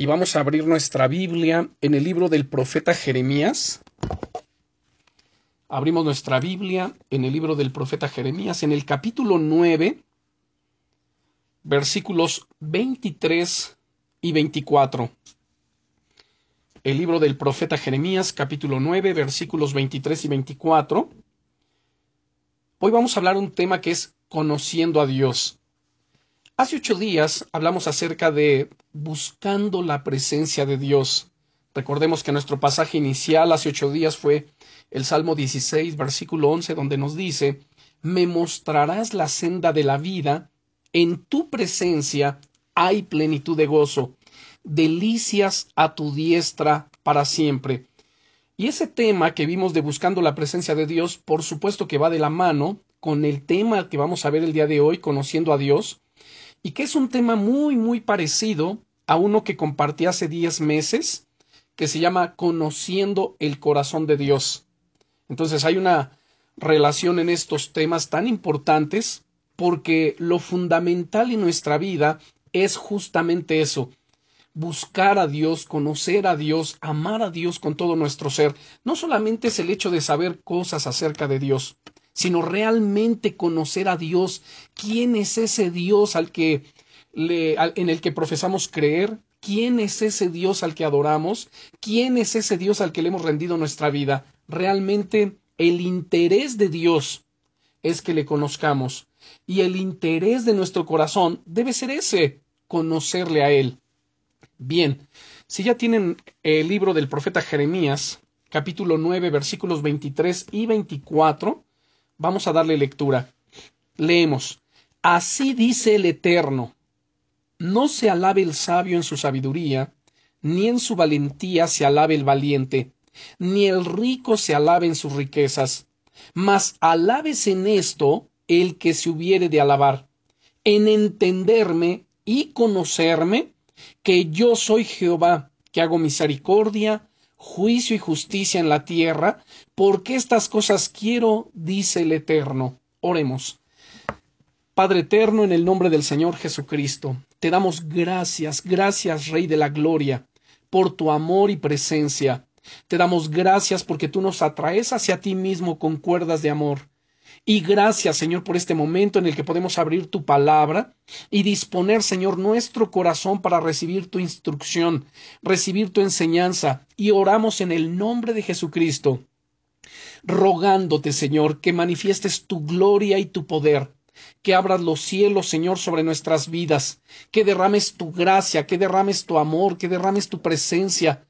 y vamos a abrir nuestra Biblia en el libro del profeta Jeremías. Abrimos nuestra Biblia en el libro del profeta Jeremías, en el capítulo 9, versículos 23 y 24. El libro del profeta Jeremías, capítulo 9, versículos 23 y 24. Hoy vamos a hablar un tema que es conociendo a Dios. Hace ocho días hablamos acerca de buscando la presencia de Dios. Recordemos que nuestro pasaje inicial hace ocho días fue el Salmo 16, versículo 11, donde nos dice, Me mostrarás la senda de la vida, en tu presencia hay plenitud de gozo, delicias a tu diestra para siempre. Y ese tema que vimos de buscando la presencia de Dios, por supuesto que va de la mano con el tema que vamos a ver el día de hoy, conociendo a Dios, y que es un tema muy, muy parecido a uno que compartí hace diez meses, que se llama Conociendo el corazón de Dios. Entonces hay una relación en estos temas tan importantes porque lo fundamental en nuestra vida es justamente eso, buscar a Dios, conocer a Dios, amar a Dios con todo nuestro ser. No solamente es el hecho de saber cosas acerca de Dios, sino realmente conocer a Dios, quién es ese Dios al que en el que profesamos creer, quién es ese Dios al que adoramos, quién es ese Dios al que le hemos rendido nuestra vida. Realmente el interés de Dios es que le conozcamos y el interés de nuestro corazón debe ser ese, conocerle a Él. Bien, si ya tienen el libro del profeta Jeremías, capítulo 9, versículos 23 y 24, Vamos a darle lectura. Leemos. Así dice el Eterno. No se alabe el sabio en su sabiduría, ni en su valentía se alabe el valiente, ni el rico se alabe en sus riquezas, mas alabes en esto el que se hubiere de alabar, en entenderme y conocerme que yo soy Jehová, que hago misericordia, juicio y justicia en la tierra, porque estas cosas quiero, dice el Eterno. Oremos. Padre eterno, en el nombre del Señor Jesucristo, te damos gracias, gracias, Rey de la Gloria, por tu amor y presencia. Te damos gracias porque tú nos atraes hacia ti mismo con cuerdas de amor. Y gracias, Señor, por este momento en el que podemos abrir tu palabra y disponer, Señor, nuestro corazón para recibir tu instrucción, recibir tu enseñanza. Y oramos en el nombre de Jesucristo, rogándote, Señor, que manifiestes tu gloria y tu poder que abras los cielos, Señor, sobre nuestras vidas, que derrames tu gracia, que derrames tu amor, que derrames tu presencia,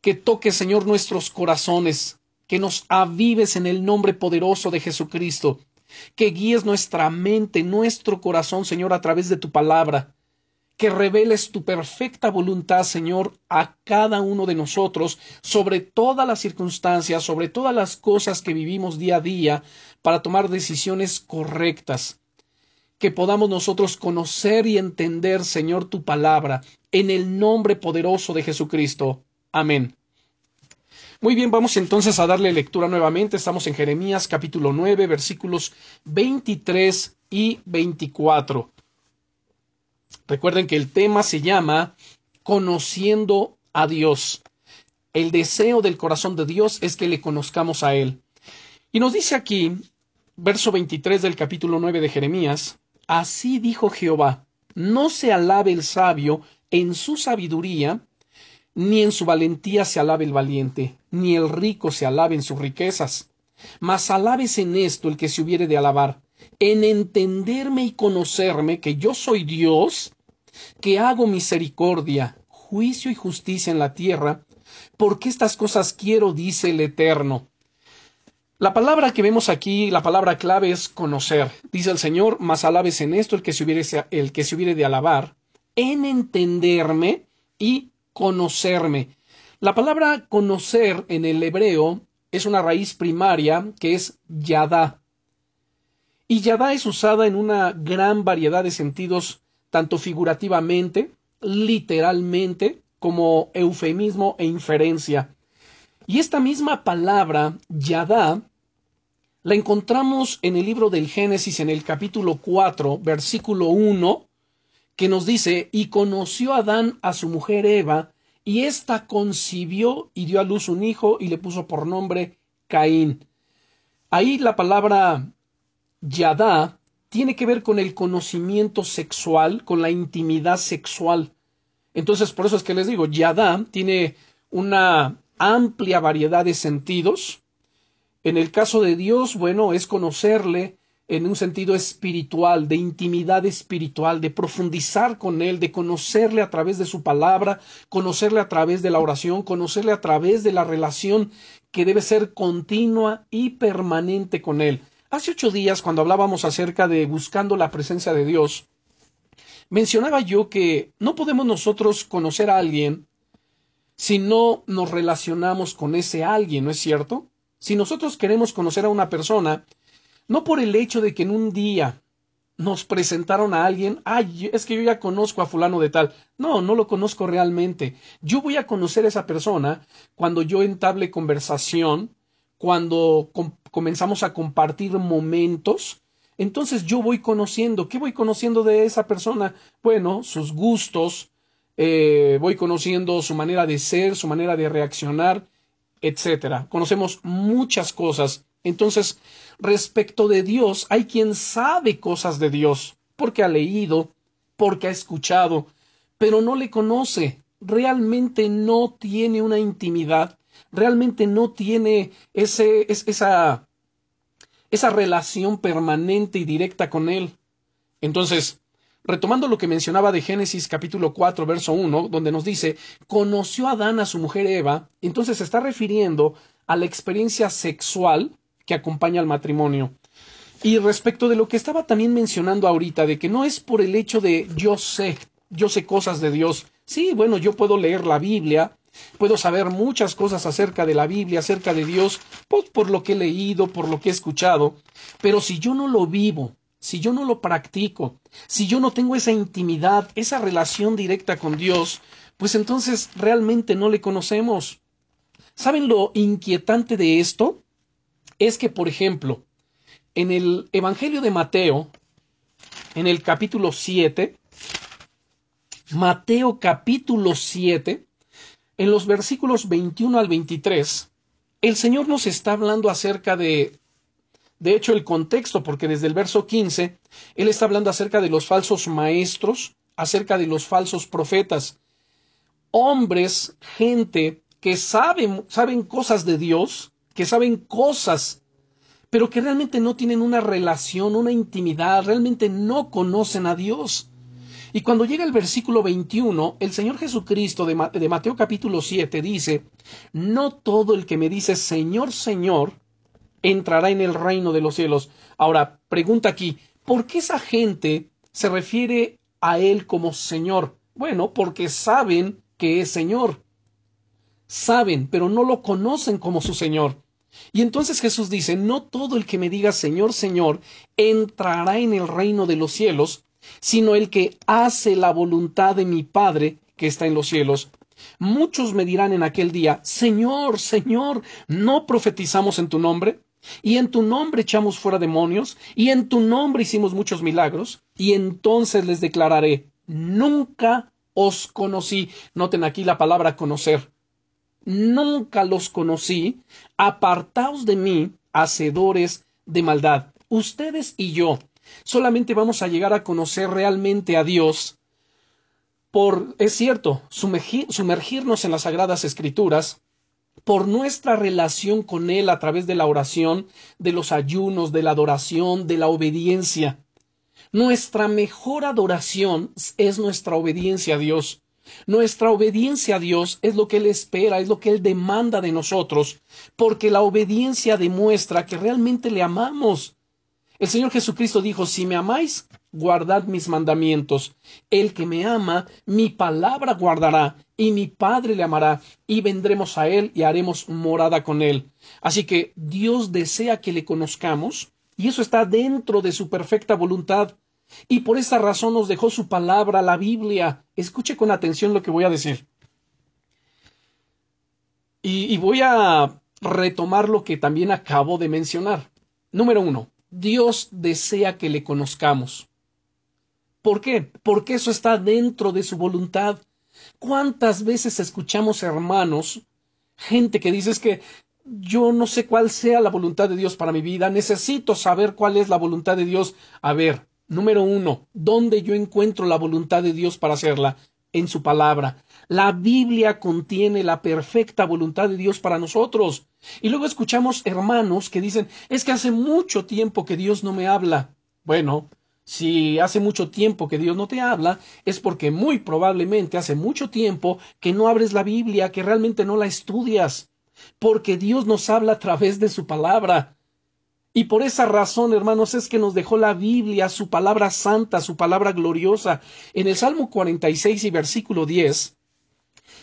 que toques, Señor, nuestros corazones, que nos avives en el nombre poderoso de Jesucristo, que guíes nuestra mente, nuestro corazón, Señor, a través de tu palabra, que reveles tu perfecta voluntad, Señor, a cada uno de nosotros, sobre todas las circunstancias, sobre todas las cosas que vivimos día a día, para tomar decisiones correctas. Que podamos nosotros conocer y entender, Señor, tu palabra, en el nombre poderoso de Jesucristo. Amén. Muy bien, vamos entonces a darle lectura nuevamente. Estamos en Jeremías capítulo 9, versículos 23 y 24. Recuerden que el tema se llama Conociendo a Dios. El deseo del corazón de Dios es que le conozcamos a Él. Y nos dice aquí, verso 23 del capítulo 9 de Jeremías, Así dijo Jehová, no se alabe el sabio en su sabiduría, ni en su valentía se alabe el valiente, ni el rico se alabe en sus riquezas. Mas alabes en esto el que se hubiere de alabar, en entenderme y conocerme que yo soy Dios, que hago misericordia, juicio y justicia en la tierra, porque estas cosas quiero, dice el Eterno. La palabra que vemos aquí, la palabra clave es conocer. Dice el Señor, mas alabes en esto el que se hubiere, el que se hubiere de alabar, en entenderme y conocerme. La palabra conocer en el hebreo es una raíz primaria que es yadá. Y yadá es usada en una gran variedad de sentidos, tanto figurativamente, literalmente, como eufemismo e inferencia. Y esta misma palabra, yadá, la encontramos en el libro del Génesis en el capítulo 4, versículo 1, que nos dice, y conoció Adán a su mujer Eva, y ésta concibió y dio a luz un hijo y le puso por nombre Caín. Ahí la palabra Yadá tiene que ver con el conocimiento sexual, con la intimidad sexual. Entonces, por eso es que les digo, Yadá tiene una amplia variedad de sentidos. En el caso de Dios, bueno, es conocerle, en un sentido espiritual, de intimidad espiritual, de profundizar con Él, de conocerle a través de su palabra, conocerle a través de la oración, conocerle a través de la relación que debe ser continua y permanente con Él. Hace ocho días, cuando hablábamos acerca de buscando la presencia de Dios, mencionaba yo que no podemos nosotros conocer a alguien si no nos relacionamos con ese alguien, ¿no es cierto? Si nosotros queremos conocer a una persona, no por el hecho de que en un día nos presentaron a alguien, ay, es que yo ya conozco a fulano de tal. No, no lo conozco realmente. Yo voy a conocer a esa persona cuando yo entable conversación, cuando comenzamos a compartir momentos. Entonces yo voy conociendo, ¿qué voy conociendo de esa persona? Bueno, sus gustos, eh, voy conociendo su manera de ser, su manera de reaccionar, etcétera. Conocemos muchas cosas entonces, respecto de Dios, hay quien sabe cosas de Dios, porque ha leído, porque ha escuchado, pero no le conoce, realmente no tiene una intimidad, realmente no tiene ese, esa, esa relación permanente y directa con Él. Entonces, retomando lo que mencionaba de Génesis capítulo 4, verso 1, donde nos dice, conoció a Adán a su mujer Eva, entonces se está refiriendo a la experiencia sexual que acompaña al matrimonio. Y respecto de lo que estaba también mencionando ahorita, de que no es por el hecho de yo sé, yo sé cosas de Dios. Sí, bueno, yo puedo leer la Biblia, puedo saber muchas cosas acerca de la Biblia, acerca de Dios, pues por lo que he leído, por lo que he escuchado, pero si yo no lo vivo, si yo no lo practico, si yo no tengo esa intimidad, esa relación directa con Dios, pues entonces realmente no le conocemos. ¿Saben lo inquietante de esto? Es que, por ejemplo, en el Evangelio de Mateo, en el capítulo 7, Mateo capítulo 7, en los versículos 21 al 23, el Señor nos está hablando acerca de, de hecho, el contexto, porque desde el verso 15, Él está hablando acerca de los falsos maestros, acerca de los falsos profetas, hombres, gente que saben, saben cosas de Dios, que saben cosas, pero que realmente no tienen una relación, una intimidad, realmente no conocen a Dios. Y cuando llega el versículo 21, el Señor Jesucristo de, Mateo capítulo 7 dice, No todo el que me dice Señor, Señor, entrará en el reino de los cielos. Ahora, pregunta aquí, ¿por qué esa gente se refiere a Él como Señor? Bueno, porque saben que es Señor. Saben, pero no lo conocen como su Señor. Y entonces Jesús dice, no todo el que me diga Señor, Señor, entrará en el reino de los cielos, sino el que hace la voluntad de mi Padre que está en los cielos. Muchos me dirán en aquel día, Señor, Señor, ¿no profetizamos en tu nombre? Y en tu nombre echamos fuera demonios, y en tu nombre hicimos muchos milagros, y entonces les declararé, nunca os conocí. Noten aquí la palabra conocer nunca los conocí, apartaos de mí, hacedores de maldad. Ustedes y yo solamente vamos a llegar a conocer realmente a Dios por, es cierto, sumergirnos en las sagradas escrituras, por nuestra relación con Él a través de la oración, de los ayunos, de la adoración, de la obediencia. Nuestra mejor adoración es nuestra obediencia a Dios. Nuestra obediencia a Dios es lo que Él espera, es lo que Él demanda de nosotros, porque la obediencia demuestra que realmente le amamos. El Señor Jesucristo dijo, si me amáis, guardad mis mandamientos. El que me ama, mi palabra guardará, y mi Padre le amará, y vendremos a Él y haremos morada con Él. Así que Dios desea que le conozcamos, y eso está dentro de su perfecta voluntad. Y por esa razón nos dejó su palabra, la Biblia. Escuche con atención lo que voy a decir. Y, voy a retomar lo que también acabo de mencionar. Número uno, Dios desea que le conozcamos. ¿Por qué? Porque eso está dentro de su voluntad. ¿Cuántas veces escuchamos hermanos, gente que dice es que yo no sé cuál sea la voluntad de Dios para mi vida, necesito saber cuál es la voluntad de Dios. A ver, número uno, ¿dónde yo encuentro la voluntad de Dios para hacerla? En su palabra. La Biblia contiene la perfecta voluntad de Dios para nosotros. Y luego escuchamos hermanos que dicen, es que hace mucho tiempo que Dios no me habla. Bueno, si hace mucho tiempo que Dios no te habla, es porque muy probablemente hace mucho tiempo que no abres la Biblia, que realmente no la estudias, porque Dios nos habla a través de su palabra. Y por esa razón, hermanos, es que nos dejó la Biblia, su palabra santa, su palabra gloriosa. En el Salmo 46 y versículo 10,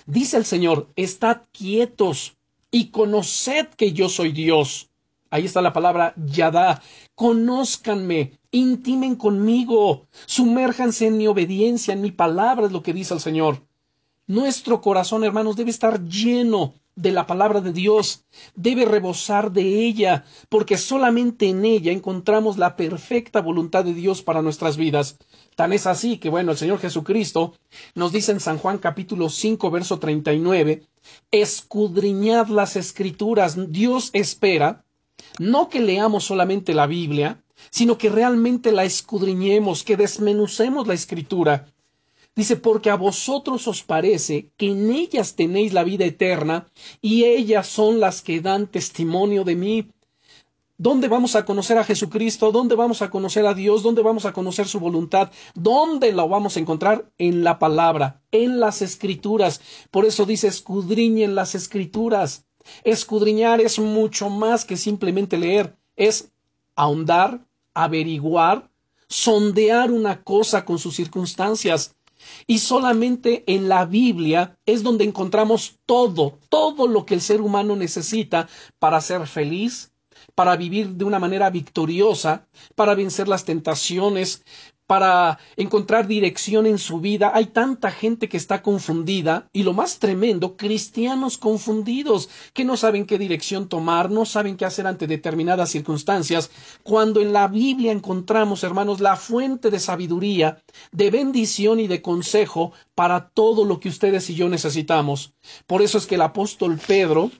dice el Señor, estad quietos y conoced que yo soy Dios. Ahí está la palabra Yadá. Conózcanme, intimen conmigo, sumérjanse en mi obediencia, en mi palabra, es lo que dice el Señor. Nuestro corazón, hermanos, debe estar lleno de la palabra de Dios, debe rebosar de ella, porque solamente en ella encontramos la perfecta voluntad de Dios para nuestras vidas. Tan es así que, bueno, el Señor Jesucristo nos dice en San Juan capítulo 5, verso 39, escudriñad las escrituras. Dios espera no que leamos solamente la Biblia, sino que realmente la escudriñemos, que desmenucemos la escritura. Dice, porque a vosotros os parece que en ellas tenéis la vida eterna, y ellas son las que dan testimonio de mí. ¿Dónde vamos a conocer a Jesucristo? ¿Dónde vamos a conocer a Dios? ¿Dónde vamos a conocer su voluntad? ¿Dónde lo vamos a encontrar? En la palabra, en las escrituras. Por eso dice, escudriñen las escrituras. Escudriñar es mucho más que simplemente leer, es ahondar, averiguar, sondear una cosa con sus circunstancias. Y solamente en la Biblia es donde encontramos todo, todo lo que el ser humano necesita para ser feliz, para vivir de una manera victoriosa, para vencer las tentaciones, para encontrar dirección en su vida. Hay tanta gente que está confundida y lo más tremendo, cristianos confundidos que no saben qué dirección tomar, no saben qué hacer ante determinadas circunstancias, cuando en la Biblia encontramos, hermanos, la fuente de sabiduría, de bendición y de consejo para todo lo que ustedes y yo necesitamos. Por eso es que el apóstol Pedro,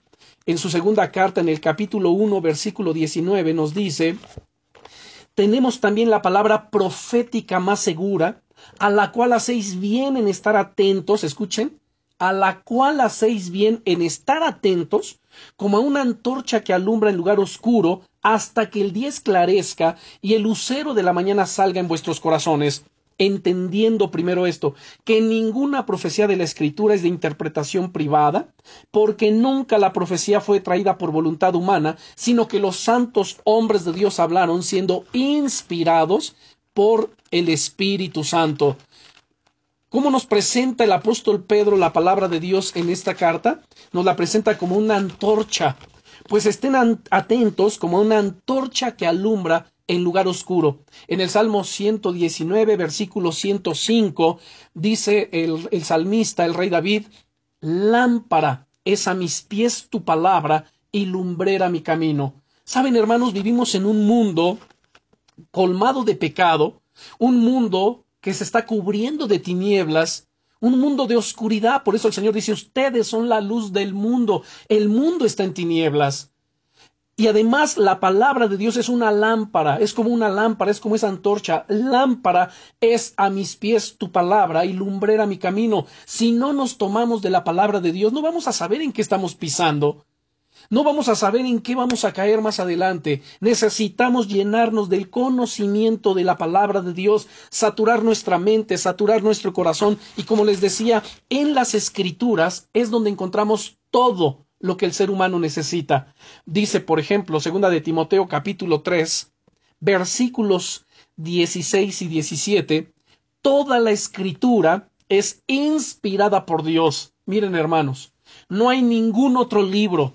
en su segunda carta, en el capítulo 1, versículo 19, nos dice, tenemos también la palabra profética más segura, a la cual hacéis bien en estar atentos, escuchen, a la cual hacéis bien en estar atentos, como a una antorcha que alumbra en lugar oscuro, hasta que el día esclarezca y el lucero de la mañana salga en vuestros corazones entendiendo primero esto, que ninguna profecía de la Escritura es de interpretación privada, porque nunca la profecía fue traída por voluntad humana, sino que los santos hombres de Dios hablaron siendo inspirados por el Espíritu Santo. ¿Cómo nos presenta el apóstol Pedro la palabra de Dios en esta carta? Nos la presenta como una antorcha. Pues estén atentos como una antorcha que alumbra en lugar oscuro. En el Salmo 119, versículo 105, dice el, el salmista, el rey David, lámpara es a mis pies tu palabra y lumbrera mi camino. Saben, hermanos, vivimos en un mundo colmado de pecado, un mundo que se está cubriendo de tinieblas, un mundo de oscuridad. Por eso el Señor dice, ustedes son la luz del mundo. El mundo está en tinieblas. Y además la palabra de Dios es una lámpara, es como una lámpara, es como esa antorcha. Lámpara es a mis pies tu palabra y lumbrera mi camino. Si no nos tomamos de la palabra de Dios, no vamos a saber en qué estamos pisando. No vamos a saber en qué vamos a caer más adelante. Necesitamos llenarnos del conocimiento de la palabra de Dios, saturar nuestra mente, saturar nuestro corazón. Y como les decía, en las escrituras es donde encontramos todo lo que el ser humano necesita. Dice, por ejemplo, segunda de Timoteo capítulo 3, versículos 16 y 17, toda la escritura es inspirada por Dios. Miren, hermanos, no hay ningún otro libro.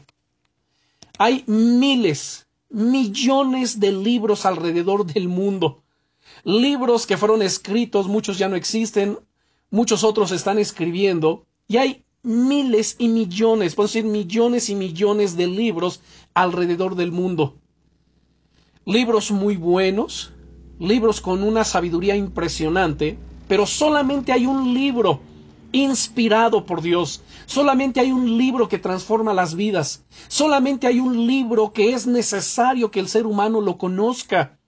Hay miles, millones de libros alrededor del mundo. Libros que fueron escritos, muchos ya no existen, muchos otros están escribiendo, y hay miles y millones, puedo decir millones y millones de libros alrededor del mundo. Libros muy buenos, libros con una sabiduría impresionante, pero solamente hay un libro inspirado por Dios. Solamente hay un libro que transforma las vidas. Solamente hay un libro que es necesario que el ser humano lo conozca.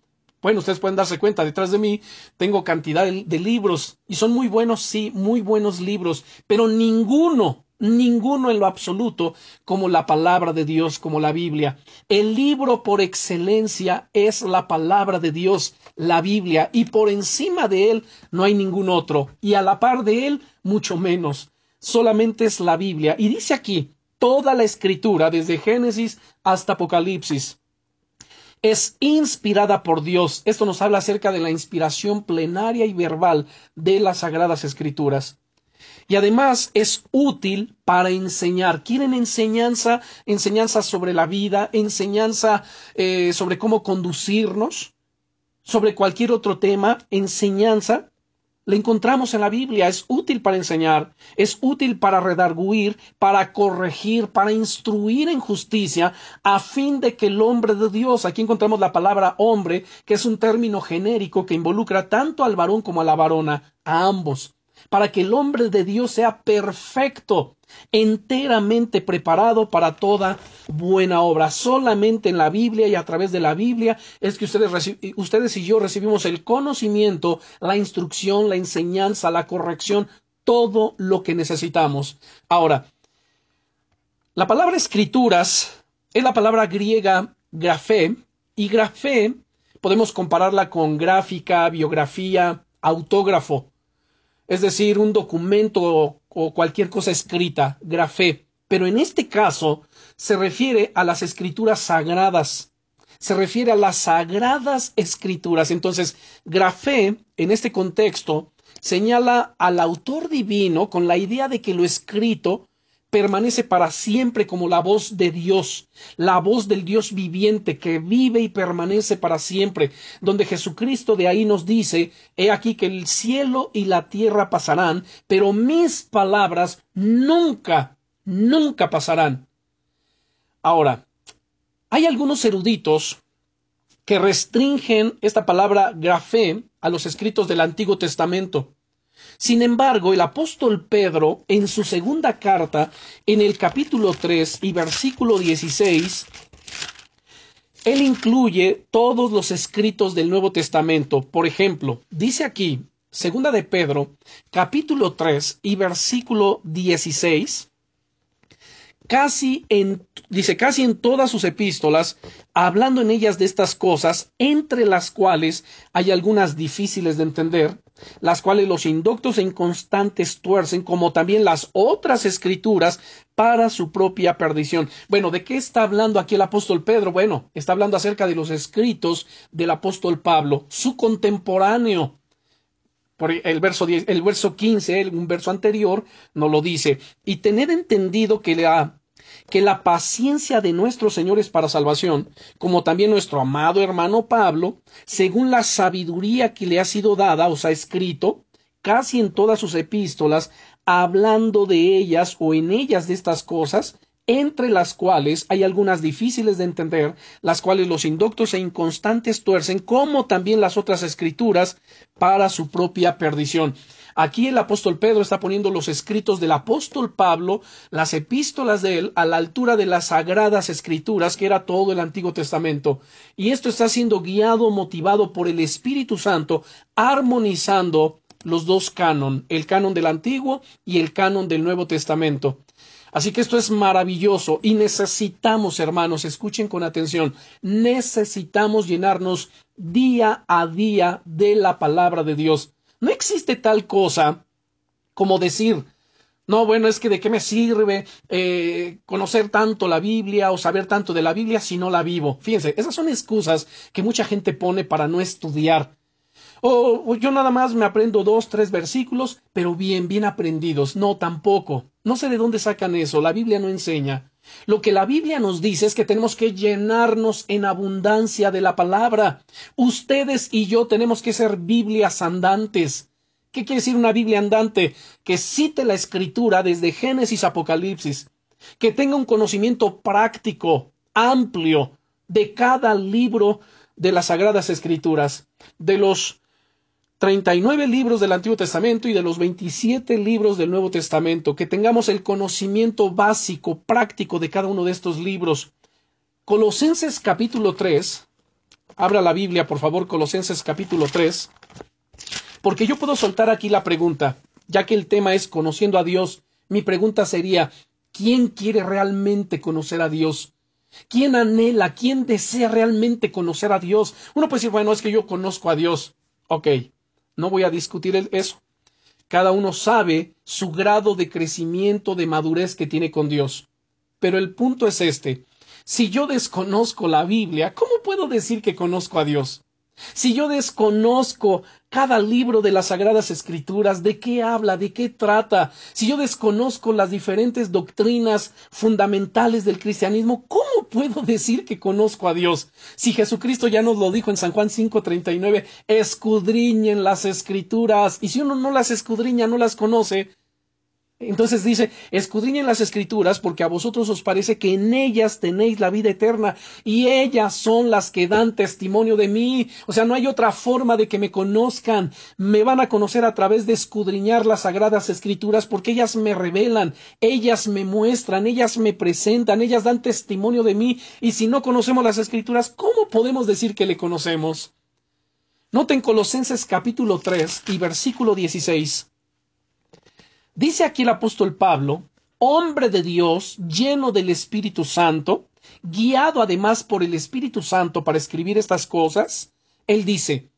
Bueno, ustedes pueden darse cuenta, detrás de mí tengo cantidad de, libros y son muy buenos, sí, muy buenos libros, pero ninguno, ninguno en lo absoluto como la palabra de Dios, como la Biblia. El libro por excelencia es la palabra de Dios, la Biblia, y por encima de él no hay ningún otro, y a la par de él mucho menos. Solamente es la Biblia. Y dice aquí, toda la escritura, desde Génesis hasta Apocalipsis, es inspirada por Dios. Esto nos habla acerca de la inspiración plenaria y verbal de las Sagradas Escrituras. Y además es útil para enseñar. ¿Quieren enseñanza? Enseñanza sobre la vida, enseñanza eh, sobre cómo conducirnos, sobre cualquier otro tema, enseñanza. La encontramos en la Biblia, es útil para enseñar, es útil para redarguir, para corregir, para instruir en justicia, a fin de que el hombre de Dios, aquí encontramos la palabra hombre, que es un término genérico que involucra tanto al varón como a la varona, a ambos, para que el hombre de Dios sea perfecto, enteramente preparado para toda buena obra. Solamente en la Biblia y a través de la Biblia es que ustedes, ustedes y yo recibimos el conocimiento, la instrucción, la enseñanza, la corrección, todo lo que necesitamos. Ahora, la palabra escrituras es la palabra griega grafé y grafé podemos compararla con gráfica, biografía, autógrafo es decir, un documento o cualquier cosa escrita, grafé. Pero en este caso se refiere a las escrituras sagradas, se refiere a las sagradas escrituras. Entonces, grafé, en este contexto, señala al autor divino con la idea de que lo escrito permanece para siempre como la voz de Dios, la voz del Dios viviente que vive y permanece para siempre, donde Jesucristo de ahí nos dice, he aquí que el cielo y la tierra pasarán, pero mis palabras nunca, nunca pasarán. Ahora, hay algunos eruditos que restringen esta palabra grafé a los escritos del Antiguo Testamento. Sin embargo, el apóstol Pedro, en su segunda carta, en el capítulo 3 y versículo 16, él incluye todos los escritos del Nuevo Testamento. Por ejemplo, dice aquí, segunda de Pedro, capítulo 3 y versículo 16, casi en, dice, casi en todas sus epístolas, hablando en ellas de estas cosas, entre las cuales hay algunas difíciles de entender, las cuales los indoctos e inconstantes tuercen, como también las otras escrituras, para su propia perdición. Bueno, ¿de qué está hablando aquí el apóstol Pedro? Bueno, está hablando acerca de los escritos del apóstol Pablo, su contemporáneo. Por el verso, 10, el verso 15, un verso anterior, nos lo dice. Y tener entendido que la que la paciencia de nuestro Señor es para salvación, como también nuestro amado hermano Pablo, según la sabiduría que le ha sido dada, os ha escrito, casi en todas sus epístolas, hablando de ellas o en ellas de estas cosas, entre las cuales hay algunas difíciles de entender, las cuales los indoctos e inconstantes tuercen, como también las otras escrituras, para su propia perdición. Aquí el apóstol Pedro está poniendo los escritos del apóstol Pablo, las epístolas de él, a la altura de las sagradas escrituras, que era todo el Antiguo Testamento. Y esto está siendo guiado, motivado por el Espíritu Santo, armonizando los dos canon, el canon del Antiguo y el canon del Nuevo Testamento. Así que esto es maravilloso y necesitamos, hermanos, escuchen con atención, necesitamos llenarnos día a día de la palabra de Dios. No existe tal cosa como decir, no, bueno, es que de qué me sirve eh, conocer tanto la Biblia o saber tanto de la Biblia si no la vivo. Fíjense, esas son excusas que mucha gente pone para no estudiar. O, yo nada más me aprendo dos, tres versículos, pero bien, bien aprendidos. No, tampoco. No sé de dónde sacan eso. La Biblia no enseña. Lo que la Biblia nos dice es que tenemos que llenarnos en abundancia de la palabra. Ustedes y yo tenemos que ser Biblias andantes. ¿Qué quiere decir una Biblia andante? Que cite la escritura desde Génesis a Apocalipsis, que tenga un conocimiento práctico, amplio, de cada libro de las Sagradas Escrituras, de los 39 libros del Antiguo Testamento y de los 27 libros del Nuevo Testamento, que tengamos el conocimiento básico, práctico de cada uno de estos libros. Colosenses capítulo 3, abra la Biblia, por favor, Colosenses capítulo 3, porque yo puedo soltar aquí la pregunta, ya que el tema es conociendo a Dios, mi pregunta sería, ¿quién quiere realmente conocer a Dios? ¿Quién anhela, quién desea realmente conocer a Dios? Uno puede decir, bueno, es que yo conozco a Dios. Ok, no voy a discutir eso. Cada uno sabe su grado de crecimiento, de madurez que tiene con Dios. Pero el punto es este. Si yo desconozco la Biblia, ¿cómo puedo decir que conozco a Dios? Si yo desconozco cada libro de las Sagradas Escrituras, de qué habla, de qué trata, si yo desconozco las diferentes doctrinas fundamentales del cristianismo, ¿cómo puedo decir que conozco a Dios? Si Jesucristo ya nos lo dijo en San Juan 5:39, escudriñen las Escrituras, y si uno no las escudriña, no las conoce, entonces dice, escudriñen las escrituras porque a vosotros os parece que en ellas tenéis la vida eterna y ellas son las que dan testimonio de mí. O sea, no hay otra forma de que me conozcan. Me van a conocer a través de escudriñar las sagradas escrituras porque ellas me revelan, ellas me muestran, ellas me presentan, ellas dan testimonio de mí. Y si no conocemos las escrituras, ¿cómo podemos decir que le conocemos? Noten Colosenses capítulo 3 y versículo 16. Dice aquí el apóstol Pablo, hombre de Dios, lleno del Espíritu Santo, guiado además por el Espíritu Santo para escribir estas cosas, él dice,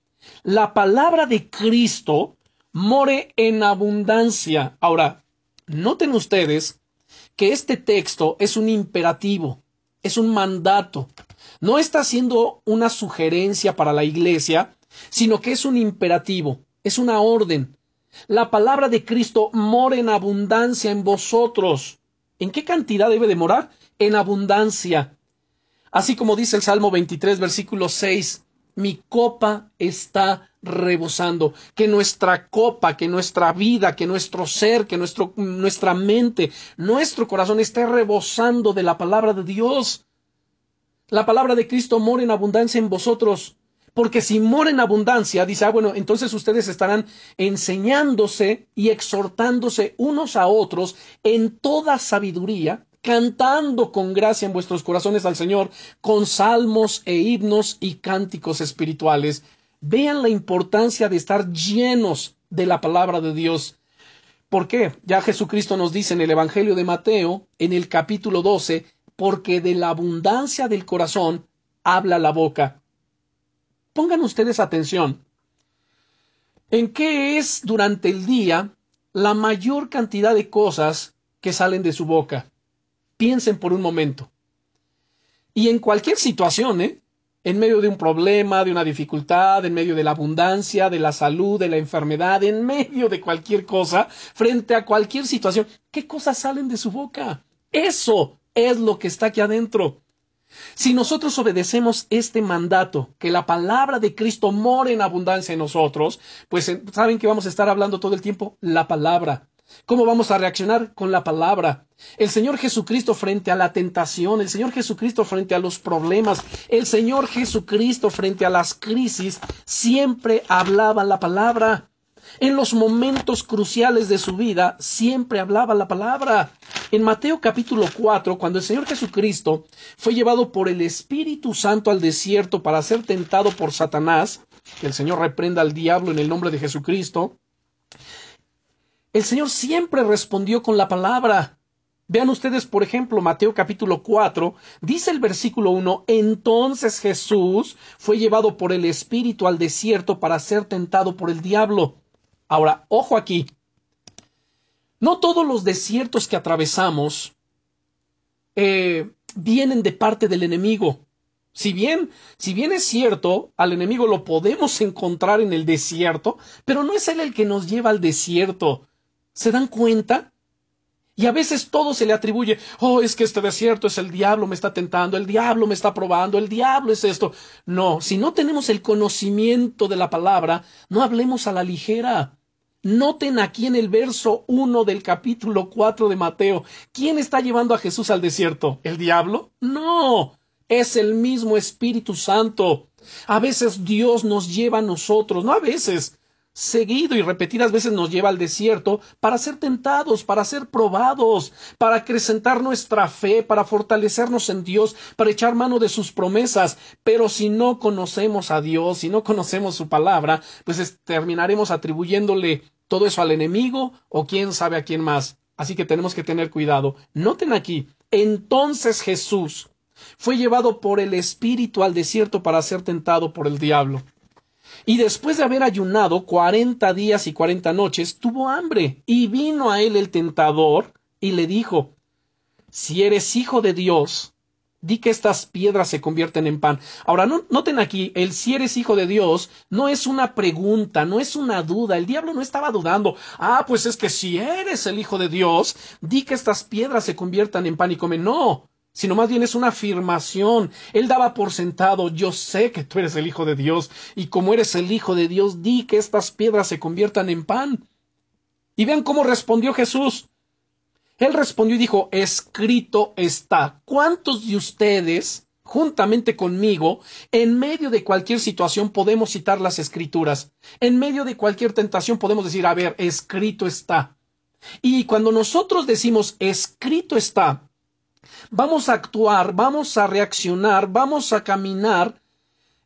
la palabra de Cristo more en abundancia. Ahora, noten ustedes que este texto es un imperativo, es un mandato. No está haciendo una sugerencia para la iglesia, sino que es un imperativo, es una orden. La palabra de Cristo mora en abundancia en vosotros. ¿En qué cantidad debe de morar? En abundancia. Así como dice el Salmo 23, versículo 6, mi copa está rebosando, que nuestra copa, que nuestra vida, que nuestro ser, que nuestro, nuestra mente, nuestro corazón esté rebosando de la palabra de Dios. La palabra de Cristo mora en abundancia en vosotros porque si mora en abundancia, dice, ah, bueno, entonces ustedes estarán enseñándose y exhortándose unos a otros en toda sabiduría, cantando con gracia en vuestros corazones al Señor, con salmos e himnos y cánticos espirituales. Vean la importancia de estar llenos de la palabra de Dios. ¿Por qué? Ya Jesucristo nos dice en el Evangelio de Mateo, en el capítulo 12, porque de la abundancia del corazón habla la boca. Pongan ustedes atención. ¿En qué es durante el día la mayor cantidad de cosas que salen de su boca? Piensen por un momento. Y en cualquier situación, ¿eh? En medio de un problema, de una dificultad, en medio de la abundancia, de la salud, de la enfermedad, en medio de cualquier cosa, frente a cualquier situación, ¿qué cosas salen de su boca? Eso es lo que está aquí adentro. Si nosotros obedecemos este mandato, que la palabra de Cristo more en abundancia en nosotros, pues eh, saben que vamos a estar hablando todo el tiempo la palabra. ¿Cómo vamos a reaccionar? Con la palabra. El Señor Jesucristo frente a la tentación, el Señor Jesucristo frente a los problemas, el Señor Jesucristo frente a las crisis, siempre hablaba la palabra. En los momentos cruciales de su vida siempre hablaba la palabra. En Mateo capítulo 4, cuando el Señor Jesucristo fue llevado por el Espíritu Santo al desierto para ser tentado por Satanás, que el Señor reprenda al diablo en el nombre de Jesucristo, el Señor siempre respondió con la palabra. Vean ustedes, por ejemplo, Mateo capítulo 4, dice el versículo 1, entonces Jesús fue llevado por el Espíritu al desierto para ser tentado por el diablo. Ahora, ojo aquí. No todos los desiertos que atravesamos eh, vienen de parte del enemigo. Si bien, si bien es cierto, al enemigo lo podemos encontrar en el desierto, pero no es él el que nos lleva al desierto. ¿Se dan cuenta? Y a veces todo se le atribuye, oh, es que este desierto es el diablo me está tentando, el diablo me está probando, el diablo es esto. No, si no tenemos el conocimiento de la palabra, no hablemos a la ligera. Noten aquí en el verso 1 del capítulo 4 de Mateo, ¿quién está llevando a Jesús al desierto? ¿El diablo? No. Es el mismo Espíritu Santo. A veces Dios nos lleva a nosotros, no a veces, seguido y repetidas veces nos lleva al desierto para ser tentados, para ser probados, para acrecentar nuestra fe, para fortalecernos en Dios, para echar mano de sus promesas. Pero si no conocemos a Dios, si no conocemos su palabra, pues terminaremos atribuyéndole todo eso al enemigo o quién sabe a quién más. Así que tenemos que tener cuidado. Noten aquí, entonces Jesús fue llevado por el Espíritu al desierto para ser tentado por el diablo. Y después de haber ayunado cuarenta días y cuarenta noches, tuvo hambre, y vino a él el tentador, y le dijo Si eres hijo de Dios, di que estas piedras se convierten en pan. Ahora, noten aquí, el si eres hijo de Dios no es una pregunta, no es una duda. El diablo no estaba dudando. Ah, pues es que si eres el hijo de Dios, di que estas piedras se conviertan en pan y comen. No, sino más bien es una afirmación. Él daba por sentado, yo sé que tú eres el Hijo de Dios, y como eres el Hijo de Dios, di que estas piedras se conviertan en pan. Y vean cómo respondió Jesús. Él respondió y dijo, escrito está. ¿Cuántos de ustedes, juntamente conmigo, en medio de cualquier situación podemos citar las escrituras? En medio de cualquier tentación podemos decir, a ver, escrito está. Y cuando nosotros decimos escrito está, vamos a actuar, vamos a reaccionar, vamos a caminar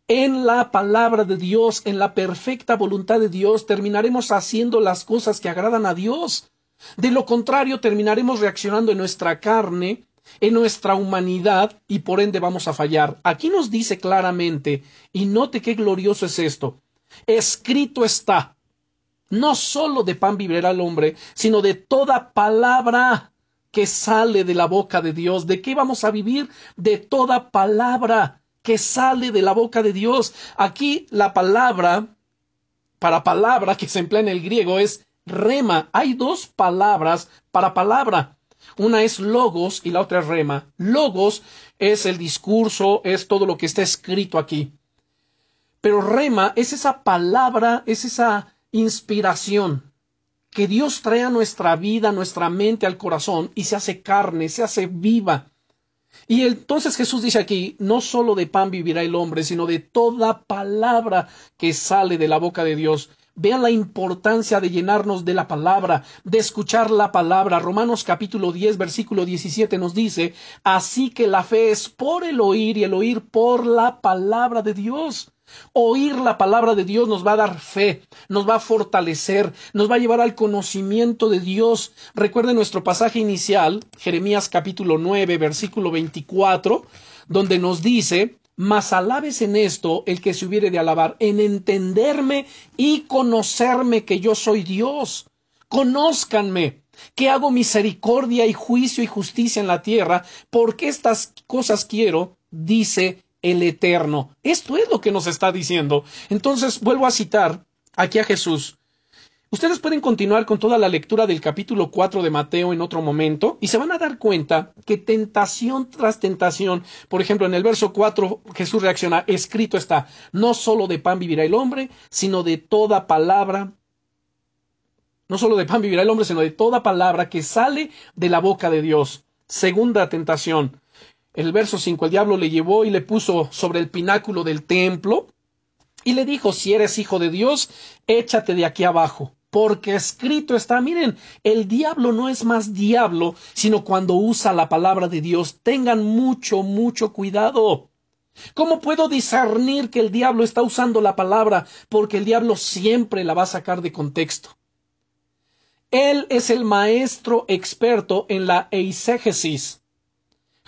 en la palabra de Dios, en la perfecta voluntad de Dios, terminaremos haciendo las cosas que agradan a Dios. De lo contrario, terminaremos reaccionando en nuestra carne, en nuestra humanidad, y por ende vamos a fallar. Aquí nos dice claramente, y note qué glorioso es esto, escrito está, no solo de pan vivirá el hombre, sino de toda palabra que sale de la boca de Dios. ¿De qué vamos a vivir? De toda palabra que sale de la boca de Dios. Aquí la palabra, para palabra que se emplea en el griego es rema. Hay dos palabras para palabra. Una es logos y la otra es rema. Logos es el discurso, es todo lo que está escrito aquí. Pero rema es esa palabra, es esa inspiración que Dios trae a nuestra vida, nuestra mente, al corazón y se hace carne, se hace viva. Y entonces Jesús dice aquí, no solo de pan vivirá el hombre, sino de toda palabra que sale de la boca de Dios. Vean la importancia de llenarnos de la palabra, de escuchar la palabra. Romanos capítulo 10, versículo 17 nos dice, así que la fe es por el oír y el oír por la palabra de Dios. Oír la palabra de Dios nos va a dar fe, nos va a fortalecer, nos va a llevar al conocimiento de Dios. Recuerden nuestro pasaje inicial, Jeremías capítulo 9, versículo 24, donde nos dice, mas alabes en esto el que se hubiere de alabar, en entenderme y conocerme que yo soy Dios. Conózcanme, que hago misericordia y juicio y justicia en la tierra, porque estas cosas quiero, dice el Eterno. Esto es lo que nos está diciendo. Entonces, vuelvo a citar aquí a Jesús. Ustedes pueden continuar con toda la lectura del capítulo 4 de Mateo en otro momento y se van a dar cuenta que tentación tras tentación, por ejemplo, en el verso 4 Jesús reacciona, escrito está, no solo de pan vivirá el hombre, sino de toda palabra, no solo de pan vivirá el hombre, sino de toda palabra que sale de la boca de Dios. Segunda tentación, el verso 5, el diablo le llevó y le puso sobre el pináculo del templo y le dijo, si eres hijo de Dios, échate de aquí abajo. Porque escrito está, miren, el diablo no es más diablo, sino cuando usa la palabra de Dios. Tengan mucho, mucho cuidado. ¿Cómo puedo discernir que el diablo está usando la palabra? Porque el diablo siempre la va a sacar de contexto. Él es el maestro experto en la eisegesis,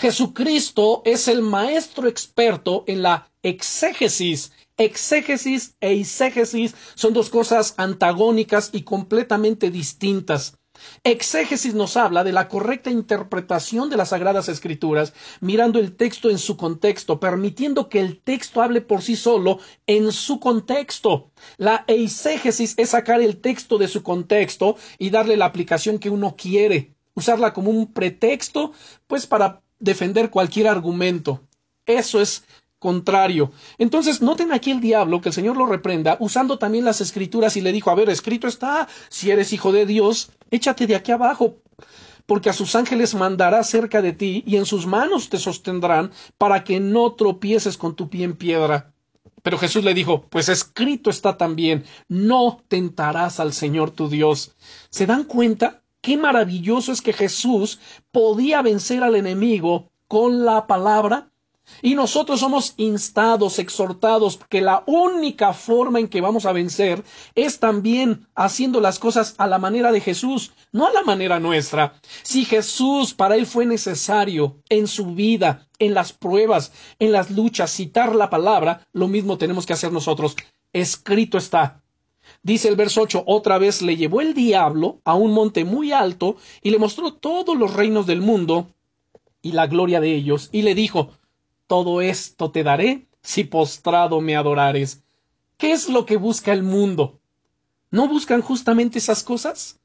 Jesucristo es el maestro experto en la exégesis. Exégesis e eisegesis son dos cosas antagónicas y completamente distintas. Exégesis nos habla de la correcta interpretación de las Sagradas Escrituras, mirando el texto en su contexto, permitiendo que el texto hable por sí solo en su contexto. La eisegesis es sacar el texto de su contexto y darle la aplicación que uno quiere, usarla como un pretexto, pues para defender cualquier argumento. Eso es contrario. Entonces, noten aquí el diablo, que el Señor lo reprenda, usando también las escrituras y le dijo, a ver, escrito está, si eres hijo de Dios, échate de aquí abajo. porque a sus ángeles mandará cerca de ti y en sus manos te sostendrán para que no tropieces con tu pie en piedra. Pero Jesús le dijo, pues escrito está también, no tentarás al Señor tu Dios. ¿Se dan cuenta? Qué maravilloso es que Jesús podía vencer al enemigo con la palabra. Y nosotros somos instados, exhortados, que la única forma en que vamos a vencer es también haciendo las cosas a la manera de Jesús, no a la manera nuestra. Si Jesús para él fue necesario en su vida, en las pruebas, en las luchas, citar la palabra, lo mismo tenemos que hacer nosotros. Escrito está. Dice el verso 8, otra vez le llevó el diablo a un monte muy alto y le mostró todos los reinos del mundo y la gloria de ellos, y le dijo, todo esto te daré si postrado me adorares. ¿Qué es lo que busca el mundo? ¿No buscan justamente esas cosas?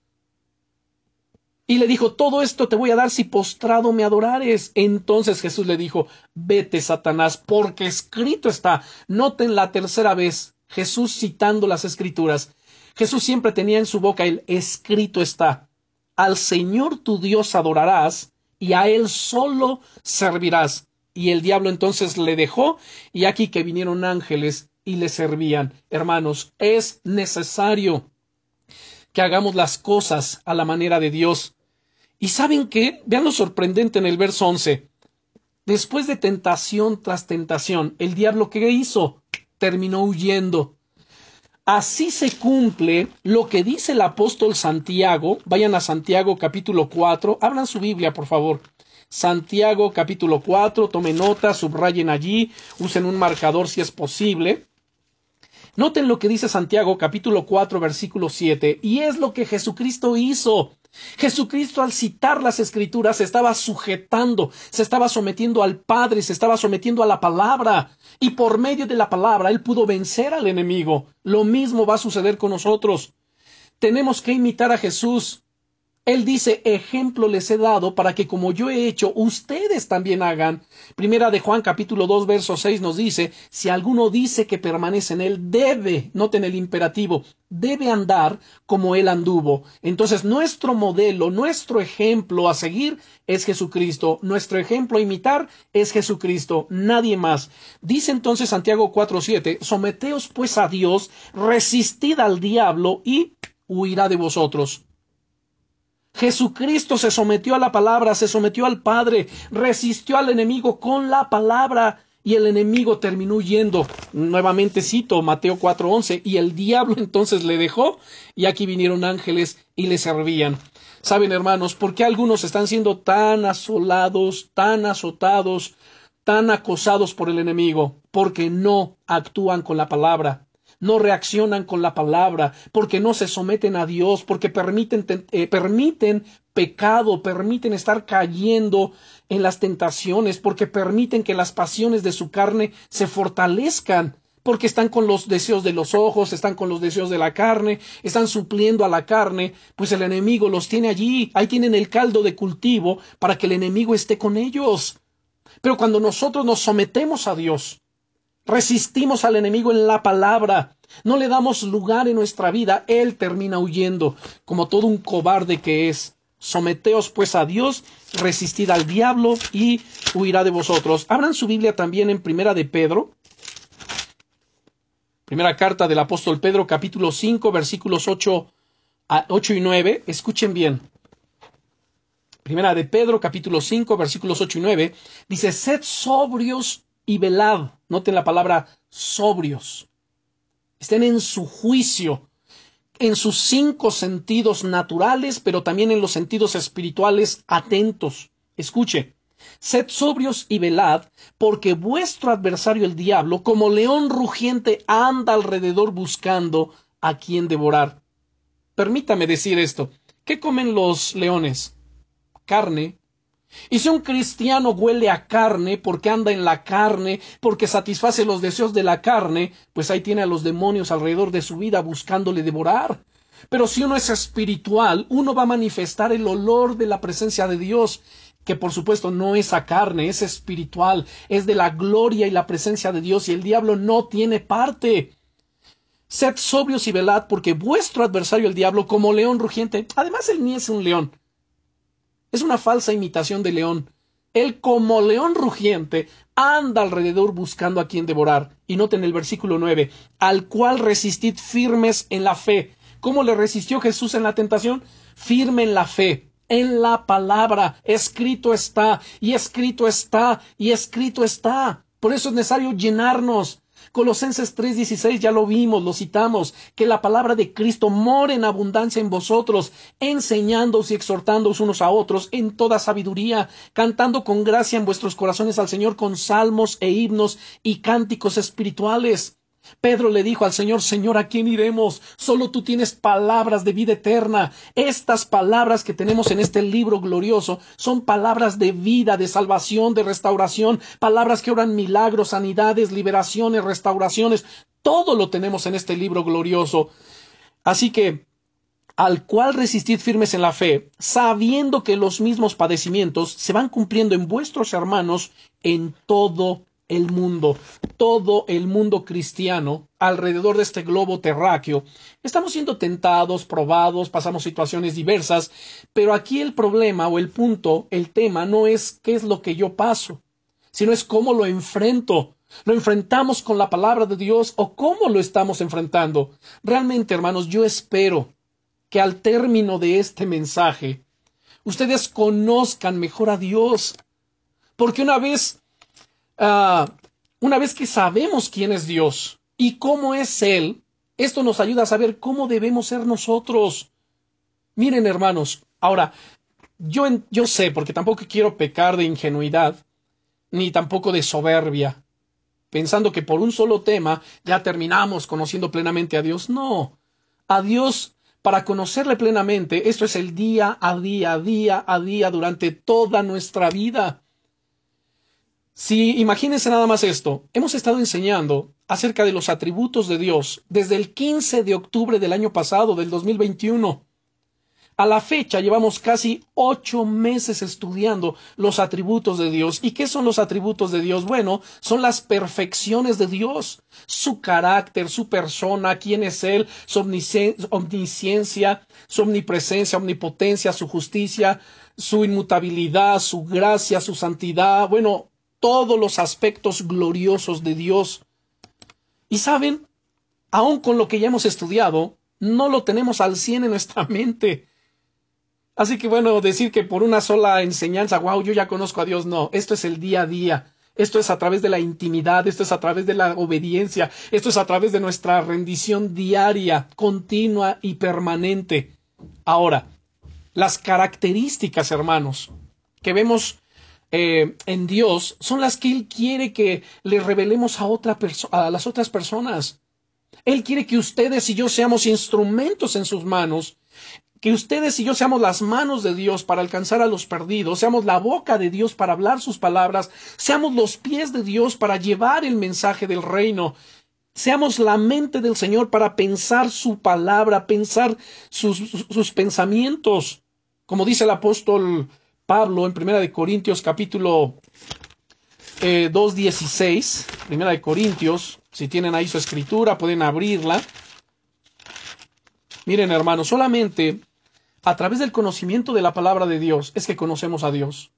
Y le dijo, todo esto te voy a dar si postrado me adorares. Entonces Jesús le dijo, vete, Satanás, porque escrito está. Noten la tercera vez, Jesús citando las escrituras. Jesús siempre tenía en su boca el escrito está. Al Señor tu Dios adorarás y a Él solo servirás y el diablo entonces le dejó y aquí que vinieron ángeles y le servían. Hermanos, es necesario que hagamos las cosas a la manera de Dios. ¿Y saben qué? Vean lo sorprendente en el verso 11. Después de tentación tras tentación, el diablo ¿qué hizo? Terminó huyendo. Así se cumple lo que dice el apóstol Santiago. Vayan a Santiago capítulo 4. Abran su Biblia, por favor. Santiago capítulo 4, tomen nota, subrayen allí, usen un marcador si es posible. Noten lo que dice Santiago capítulo 4 versículo 7, y es lo que Jesucristo hizo. Jesucristo al citar las escrituras se estaba sujetando, se estaba sometiendo al Padre, se estaba sometiendo a la palabra, y por medio de la palabra él pudo vencer al enemigo. Lo mismo va a suceder con nosotros. Tenemos que imitar a Jesús. Él dice, ejemplo les he dado para que como yo he hecho, ustedes también hagan. Primera de Juan capítulo 2 verso 6 nos dice, si alguno dice que permanece en él, debe, noten el imperativo, debe andar como él anduvo. Entonces nuestro modelo, nuestro ejemplo a seguir es Jesucristo. Nuestro ejemplo a imitar es Jesucristo, nadie más. Dice entonces Santiago 4.7, someteos pues a Dios, resistid al diablo y huirá de vosotros. Jesucristo se sometió a la palabra, se sometió al Padre, resistió al enemigo con la palabra y el enemigo terminó huyendo. Nuevamente cito Mateo 4:11 y el diablo entonces le dejó y aquí vinieron ángeles y le servían. Saben hermanos, ¿por qué algunos están siendo tan asolados, tan azotados, tan acosados por el enemigo? Porque no actúan con la palabra no reaccionan con la palabra, porque no se someten a Dios, porque permiten, eh, permiten pecado, permiten estar cayendo en las tentaciones, porque permiten que las pasiones de su carne se fortalezcan, porque están con los deseos de los ojos, están con los deseos de la carne, están supliendo a la carne, pues el enemigo los tiene allí, ahí tienen el caldo de cultivo para que el enemigo esté con ellos. Pero cuando nosotros nos sometemos a Dios, resistimos al enemigo en la palabra, no le damos lugar en nuestra vida, él termina huyendo, como todo un cobarde que es. Someteos pues a Dios, resistid al diablo y huirá de vosotros. Abran su Biblia también en Primera de Pedro. Primera carta del apóstol Pedro, capítulo 5, versículos 8, a 8 y 9. Escuchen bien. Primera de Pedro, capítulo 5, versículos 8 y 9. Dice, sed sobrios y velad. Noten la palabra sobrios. Estén en su juicio, en sus cinco sentidos naturales, pero también en los sentidos espirituales atentos. Escuche, sed sobrios y velad, porque vuestro adversario el diablo, como león rugiente, anda alrededor buscando a quien devorar. Permítame decir esto. ¿Qué comen los leones? Carne, y si un cristiano huele a carne porque anda en la carne, porque satisface los deseos de la carne, pues ahí tiene a los demonios alrededor de su vida buscándole devorar. Pero si uno es espiritual, uno va a manifestar el olor de la presencia de Dios, que por supuesto no es a carne, es espiritual, es de la gloria y la presencia de Dios, y el diablo no tiene parte. Sed sobrios y velad, porque vuestro adversario el diablo, como león rugiente, además él ni es un león, Es una falsa imitación de león. Él como león rugiente anda alrededor buscando a quien devorar. Y noten el versículo 9, al cual resistid firmes en la fe. ¿Cómo le resistió Jesús en la tentación? Firme en la fe, en la palabra. Escrito está, y escrito está, y escrito está. Por eso es necesario llenarnos Colosenses 3:16 ya lo vimos, lo citamos, que la palabra de Cristo more en abundancia en vosotros, enseñándoos y exhortándoos unos a otros en toda sabiduría, cantando con gracia en vuestros corazones al Señor con salmos e himnos y cánticos espirituales Pedro le dijo al Señor, Señor, ¿a quién iremos? Solo tú tienes palabras de vida eterna. Estas palabras que tenemos en este libro glorioso son palabras de vida, de salvación, de restauración, palabras que obran milagros, sanidades, liberaciones, restauraciones. Todo lo tenemos en este libro glorioso. Así que, al cual resistid firmes en la fe, sabiendo que los mismos padecimientos se van cumpliendo en vuestros hermanos en todo el mundo, todo el mundo cristiano alrededor de este globo terráqueo. Estamos siendo tentados, probados, pasamos situaciones diversas, pero aquí el problema o el punto, el tema no es qué es lo que yo paso, sino es cómo lo enfrento. ¿Lo enfrentamos con la palabra de Dios o cómo lo estamos enfrentando? Realmente, hermanos, yo espero que al término de este mensaje ustedes conozcan mejor a Dios. Porque una vez Ah, una vez que sabemos quién es Dios y cómo es Él, esto nos ayuda a saber cómo debemos ser nosotros. Miren, hermanos, ahora, yo, yo sé, porque tampoco quiero pecar de ingenuidad, ni tampoco de soberbia, pensando que por un solo tema ya terminamos conociendo plenamente a Dios. No, a Dios, para conocerle plenamente, esto es el día a día, día a día, durante toda nuestra vida. Si imagínense nada más esto, hemos estado enseñando acerca de los atributos de Dios desde el 15 de octubre del año pasado, del 2021. A la fecha llevamos casi ocho meses estudiando los atributos de Dios. ¿Y qué son los atributos de Dios? Bueno, son las perfecciones de Dios, su carácter, su persona, quién es Él, su omnisciencia, su omnipresencia, omnipotencia, su justicia, su inmutabilidad, su gracia, su santidad. Bueno, todos los aspectos gloriosos de Dios. Y saben, aun con lo que ya hemos estudiado, no lo tenemos al cien en nuestra mente. Así que bueno, decir que por una sola enseñanza, wow, yo ya conozco a Dios, no, esto es el día a día. Esto es a través de la intimidad, esto es a través de la obediencia, esto es a través de nuestra rendición diaria, continua y permanente. Ahora, las características, hermanos, que vemos eh, en Dios son las que Él quiere que le revelemos a, otra a las otras personas. Él quiere que ustedes y yo seamos instrumentos en sus manos, que ustedes y yo seamos las manos de Dios para alcanzar a los perdidos, seamos la boca de Dios para hablar sus palabras, seamos los pies de Dios para llevar el mensaje del reino, seamos la mente del Señor para pensar su palabra, pensar sus, sus pensamientos. Como dice el apóstol Pablo en Primera de Corintios capítulo eh, 2.16, Primera de Corintios, si tienen ahí su escritura, pueden abrirla. Miren hermanos, solamente a través del conocimiento de la palabra de Dios es que conocemos a Dios.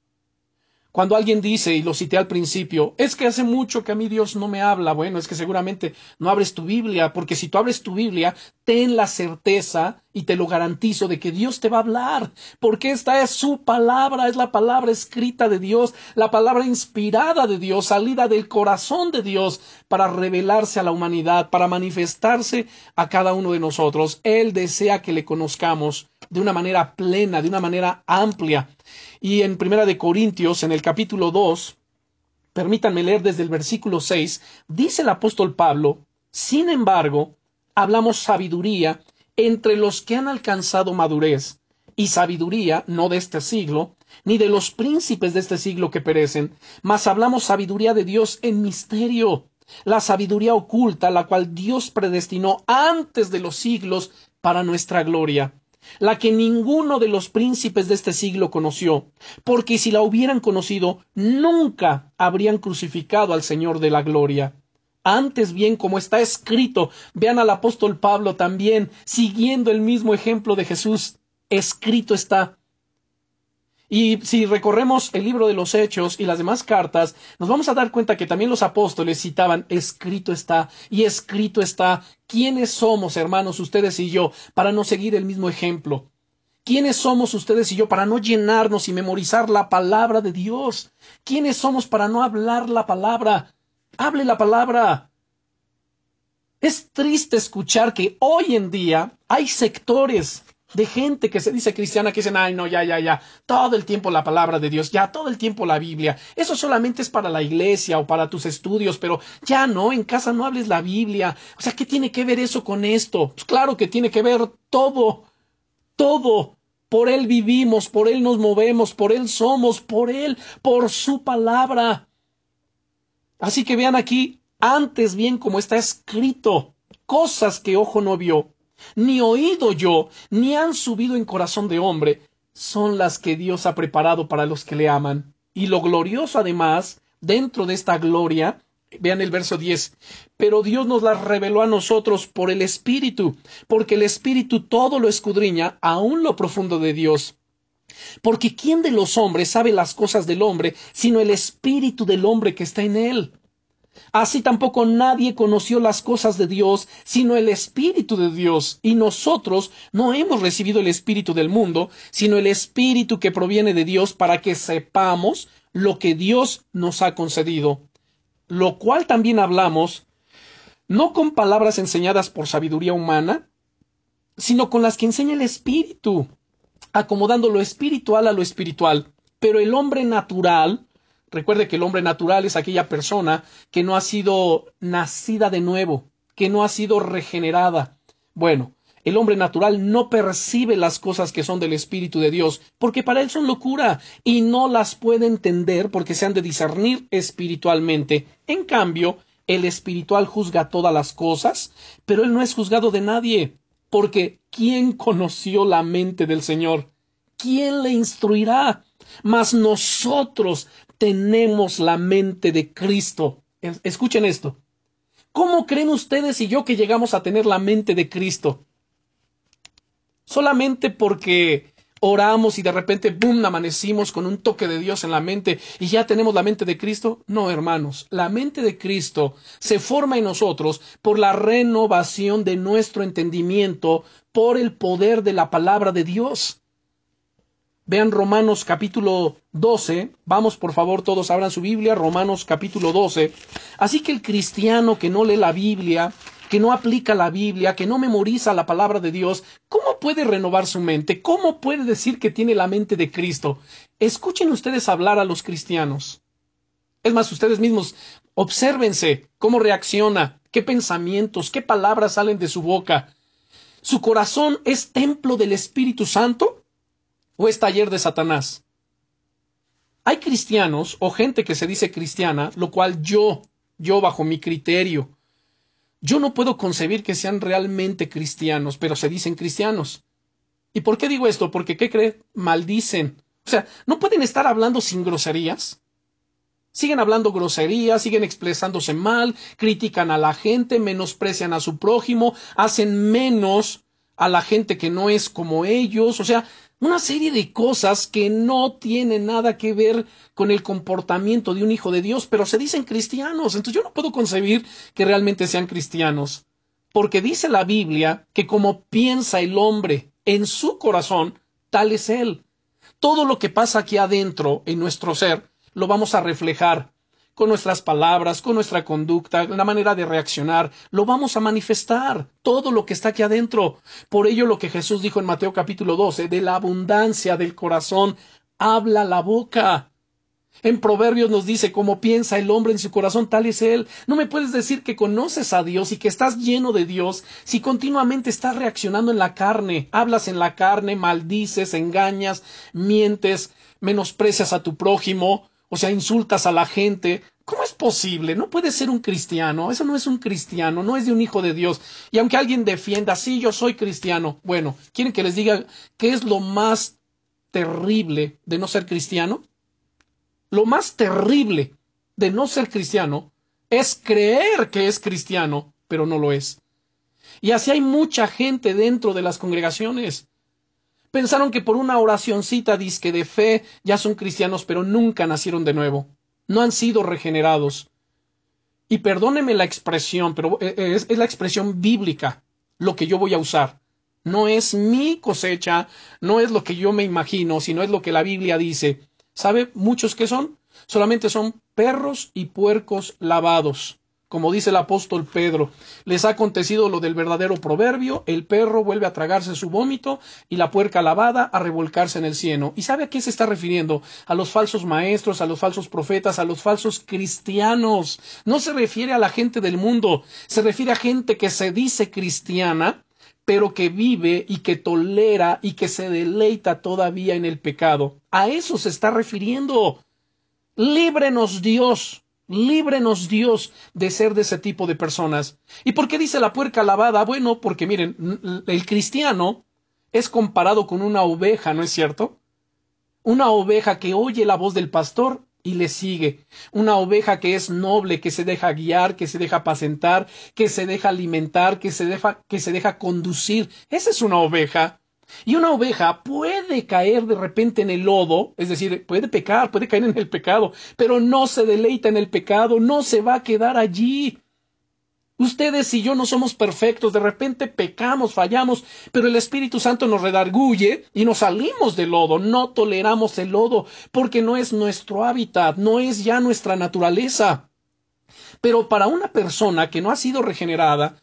Cuando alguien dice, y lo cité al principio, es que hace mucho que a mí Dios no me habla, bueno, es que seguramente no abres tu Biblia, porque si tú abres tu Biblia, ten la certeza, y te lo garantizo, de que Dios te va a hablar, porque esta es su palabra, es la palabra escrita de Dios, la palabra inspirada de Dios, salida del corazón de Dios, para revelarse a la humanidad, para manifestarse a cada uno de nosotros. Él desea que le conozcamos de una manera plena, de una manera amplia. Y en Primera de Corintios, en el capítulo 2, permítanme leer desde el versículo 6, dice el apóstol Pablo, sin embargo, hablamos sabiduría entre los que han alcanzado madurez, y sabiduría no de este siglo, ni de los príncipes de este siglo que perecen, mas hablamos sabiduría de Dios en misterio, la sabiduría oculta, la cual Dios predestinó antes de los siglos para nuestra gloria la que ninguno de los príncipes de este siglo conoció, porque si la hubieran conocido, nunca habrían crucificado al Señor de la gloria. Antes bien, como está escrito, vean al apóstol Pablo también, siguiendo el mismo ejemplo de Jesús, escrito está. Y si recorremos el libro de los Hechos y las demás cartas, nos vamos a dar cuenta que también los apóstoles citaban, escrito está, y escrito está, ¿quiénes somos, hermanos, ustedes y yo, para no seguir el mismo ejemplo? ¿Quiénes somos ustedes y yo para no llenarnos y memorizar la palabra de Dios? ¿Quiénes somos para no hablar la palabra? Hable la palabra. Es triste escuchar que hoy en día hay sectores de gente que se dice cristiana que dicen, ay, no, ya, ya, ya, todo el tiempo la palabra de Dios, ya, todo el tiempo la Biblia. Eso solamente es para la iglesia o para tus estudios, pero ya no, en casa no hables la Biblia. O sea, ¿qué tiene que ver eso con esto? Pues claro que tiene que ver todo, todo. Por Él vivimos, por Él nos movemos, por Él somos, por Él, por su palabra. Así que vean aquí, antes bien como está escrito, cosas que ojo no vio, ni oído yo, ni han subido en corazón de hombre, son las que Dios ha preparado para los que le aman. Y lo glorioso además, dentro de esta gloria, vean el verso 10, pero Dios nos las reveló a nosotros por el Espíritu, porque el Espíritu todo lo escudriña, aun lo profundo de Dios. Porque ¿quién de los hombres sabe las cosas del hombre, sino el Espíritu del hombre que está en él? Así tampoco nadie conoció las cosas de Dios, sino el Espíritu de Dios. Y nosotros no hemos recibido el Espíritu del mundo, sino el Espíritu que proviene de Dios para que sepamos lo que Dios nos ha concedido. Lo cual también hablamos, no con palabras enseñadas por sabiduría humana, sino con las que enseña el Espíritu, acomodando lo espiritual a lo espiritual. Pero el hombre natural Recuerde que el hombre natural es aquella persona que no ha sido nacida de nuevo, que no ha sido regenerada. Bueno, el hombre natural no percibe las cosas que son del Espíritu de Dios, porque para él son locura, y no las puede entender porque se han de discernir espiritualmente. En cambio, el espiritual juzga todas las cosas, pero él no es juzgado de nadie, porque ¿quién conoció la mente del Señor? ¿Quién le instruirá? Mas nosotros tenemos la mente de Cristo. Escuchen esto. ¿Cómo creen ustedes y yo que llegamos a tener la mente de Cristo? Solamente porque oramos y de repente, ¡boom!, amanecimos con un toque de Dios en la mente y ya tenemos la mente de Cristo. No, hermanos, la mente de Cristo se forma en nosotros por la renovación de nuestro entendimiento, por el poder de la palabra de Dios. Vean Romanos capítulo 12. Vamos, por favor, todos abran su Biblia. Romanos capítulo 12. Así que el cristiano que no lee la Biblia, que no aplica la Biblia, que no memoriza la palabra de Dios, ¿cómo puede renovar su mente? ¿Cómo puede decir que tiene la mente de Cristo? Escuchen ustedes hablar a los cristianos. Es más, ustedes mismos, obsérvense cómo reacciona, qué pensamientos, qué palabras salen de su boca. ¿Su corazón es templo del Espíritu Santo? o es taller de Satanás. Hay cristianos o gente que se dice cristiana, lo cual yo, yo bajo mi criterio, yo no puedo concebir que sean realmente cristianos, pero se dicen cristianos. ¿Y por qué digo esto? Porque, ¿qué creen? Maldicen. O sea, ¿no pueden estar hablando sin groserías? Siguen hablando groserías, siguen expresándose mal, critican a la gente, menosprecian a su prójimo, hacen menos a la gente que no es como ellos. O sea, una serie de cosas que no tienen nada que ver con el comportamiento de un hijo de Dios, pero se dicen cristianos. Entonces yo no puedo concebir que realmente sean cristianos, porque dice la Biblia que como piensa el hombre en su corazón, tal es él. Todo lo que pasa aquí adentro, en nuestro ser, lo vamos a reflejar con nuestras palabras, con nuestra conducta, la manera de reaccionar, lo vamos a manifestar, todo lo que está aquí adentro. Por ello lo que Jesús dijo en Mateo capítulo 12, de la abundancia del corazón habla la boca. En Proverbios nos dice, como piensa el hombre en su corazón, tal es él. No me puedes decir que conoces a Dios y que estás lleno de Dios si continuamente estás reaccionando en la carne, hablas en la carne, maldices, engañas, mientes, menosprecias a tu prójimo, o sea, insultas a la gente. ¿Cómo es posible? No puede ser un cristiano. Eso no es un cristiano, no es de un hijo de Dios. Y aunque alguien defienda, sí, yo soy cristiano. Bueno, ¿quieren que les diga qué es lo más terrible de no ser cristiano? Lo más terrible de no ser cristiano es creer que es cristiano, pero no lo es. Y así hay mucha gente dentro de las congregaciones Pensaron que por una oracioncita disque de fe ya son cristianos, pero nunca nacieron de nuevo. No han sido regenerados. Y perdóneme la expresión, pero eh, eh, es, es la expresión bíblica lo que yo voy a usar. No es mi cosecha, no es lo que yo me imagino, sino es lo que la Biblia dice. ¿Sabe muchos que son? Solamente son perros y puercos lavados. Como dice el apóstol Pedro, les ha acontecido lo del verdadero proverbio, el perro vuelve a tragarse su vómito y la puerca lavada a revolcarse en el cieno. ¿Y sabe a qué se está refiriendo? A los falsos maestros, a los falsos profetas, a los falsos cristianos. No se refiere a la gente del mundo, se refiere a gente que se dice cristiana, pero que vive y que tolera y que se deleita todavía en el pecado. A eso se está refiriendo. Líbrenos Dios Líbrenos Dios de ser de ese tipo de personas. ¿Y por qué dice la puerca lavada? Bueno, porque miren, el cristiano es comparado con una oveja, ¿no es cierto? Una oveja que oye la voz del pastor y le sigue. Una oveja que es noble, que se deja guiar, que se deja apacentar, que se deja alimentar, que se deja, que se deja conducir. Esa es una oveja. Y una oveja puede caer de repente en el lodo, es decir, puede pecar, puede caer en el pecado, pero no se deleita en el pecado, no se va a quedar allí. Ustedes y yo no somos perfectos, de repente pecamos, fallamos, pero el Espíritu Santo nos redarguye y nos salimos del lodo, no toleramos el lodo, porque no es nuestro hábitat, no es ya nuestra naturaleza. Pero para una persona que no ha sido regenerada,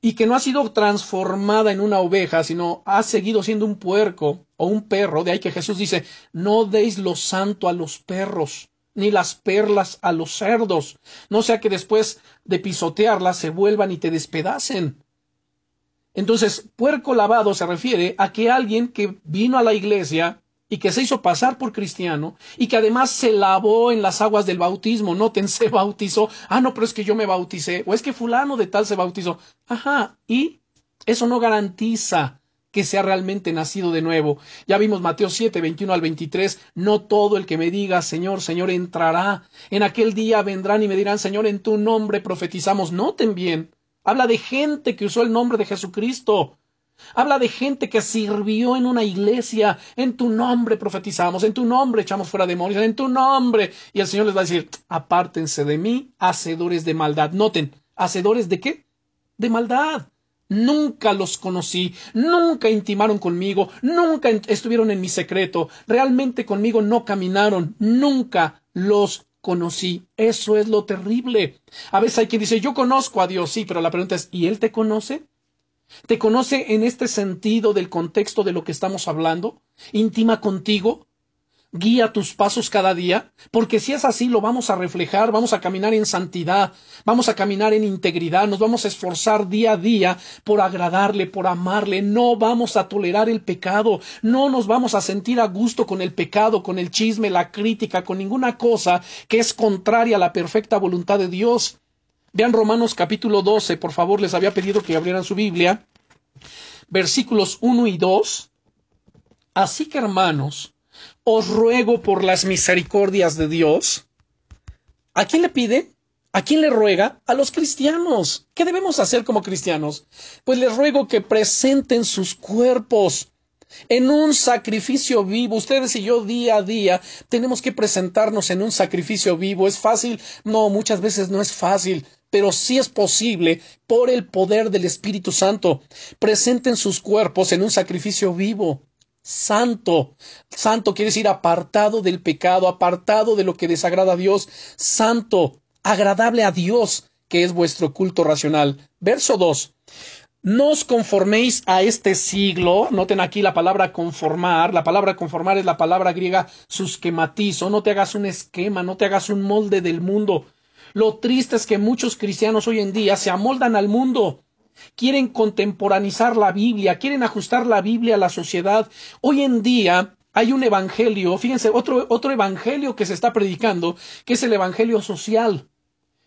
y que no ha sido transformada en una oveja, sino ha seguido siendo un puerco o un perro, de ahí que Jesús dice, no deis lo santo a los perros, ni las perlas a los cerdos, no sea que después de pisotearlas se vuelvan y te despedacen. Entonces, puerco lavado se refiere a que alguien que vino a la iglesia y que se hizo pasar por cristiano y que además se lavó en las aguas del bautismo. Noten, se bautizó. Ah, no, pero es que yo me bauticé. O es que fulano de tal se bautizó. Ajá. Y eso no garantiza que sea realmente nacido de nuevo. Ya vimos Mateo 7, 21 al 23. No todo el que me diga Señor, Señor entrará. En aquel día vendrán y me dirán Señor, en tu nombre profetizamos. Noten bien. Habla de gente que usó el nombre de Jesucristo. Habla de gente que sirvió en una iglesia, en tu nombre profetizamos, en tu nombre echamos fuera demonios, en tu nombre. Y el Señor les va a decir, apártense de mí, hacedores de maldad. Noten, hacedores de qué? De maldad. Nunca los conocí, nunca intimaron conmigo, nunca estuvieron en mi secreto, realmente conmigo no caminaron, nunca los conocí. Eso es lo terrible. A veces hay quien dice, yo conozco a Dios, sí, pero la pregunta es, ¿y Él te conoce? ¿Te conoce en este sentido del contexto de lo que estamos hablando? ¿Intima contigo? ¿Guía tus pasos cada día? Porque si es así, lo vamos a reflejar, vamos a caminar en santidad, vamos a caminar en integridad, nos vamos a esforzar día a día por agradarle, por amarle, no vamos a tolerar el pecado, no nos vamos a sentir a gusto con el pecado, con el chisme, la crítica, con ninguna cosa que es contraria a la perfecta voluntad de Dios. Vean Romanos capítulo 12, por favor, les había pedido que abrieran su Biblia. Versículos 1 y 2. Así que, hermanos, os ruego por las misericordias de Dios. ¿A quién le pide? ¿A quién le ruega? A los cristianos. ¿Qué debemos hacer como cristianos? Pues les ruego que presenten sus cuerpos en un sacrificio vivo. Ustedes y yo día a día tenemos que presentarnos en un sacrificio vivo. ¿Es fácil? No, muchas veces no es fácil pero sí es posible por el poder del Espíritu Santo. Presenten sus cuerpos en un sacrificio vivo, santo. Santo quiere decir apartado del pecado, apartado de lo que desagrada a Dios, santo, agradable a Dios, que es vuestro culto racional. Verso 2. No os conforméis a este siglo. Noten aquí la palabra conformar. La palabra conformar es la palabra griega susquematizo. No te hagas un esquema, no te hagas un molde del mundo. Lo triste es que muchos cristianos hoy en día se amoldan al mundo, quieren contemporanizar la Biblia, quieren ajustar la Biblia a la sociedad. Hoy en día hay un evangelio, fíjense, otro, otro evangelio que se está predicando, que es el evangelio social.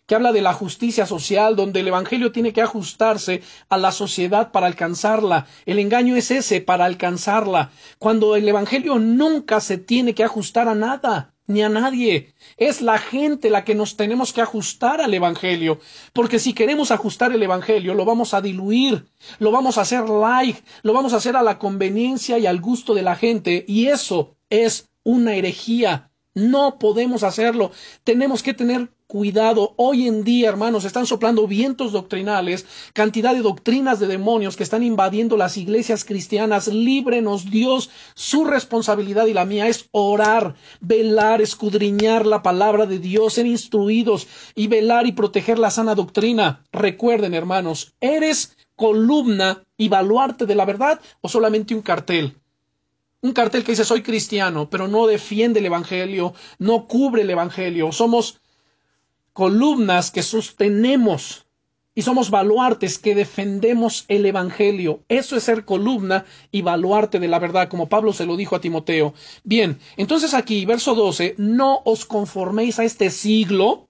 Que habla de la justicia social, donde el Evangelio tiene que ajustarse a la sociedad para alcanzarla. El engaño es ese, para alcanzarla, cuando el Evangelio nunca se tiene que ajustar a nada ni a nadie. Es la gente la que nos tenemos que ajustar al Evangelio. Porque si queremos ajustar el Evangelio, lo vamos a diluir, lo vamos a hacer light, lo vamos a hacer a la conveniencia y al gusto de la gente. Y eso es una herejía. No podemos hacerlo. Tenemos que tener cuidado. Hoy en día, hermanos, están soplando vientos doctrinales, cantidad de doctrinas de demonios que están invadiendo las iglesias cristianas. Líbrenos Dios. Su responsabilidad y la mía es orar, velar, escudriñar la palabra de Dios, ser instruidos y velar y proteger la sana doctrina. Recuerden, hermanos, ¿eres columna y baluarte de la verdad o solamente un cartel? un cartel que dice soy cristiano, pero no defiende el Evangelio, no cubre el Evangelio. Somos columnas que sostenemos y somos baluartes que defendemos el Evangelio. Eso es ser columna y baluarte de la verdad, como Pablo se lo dijo a Timoteo. Bien, entonces aquí, verso 12, no os conforméis a este siglo,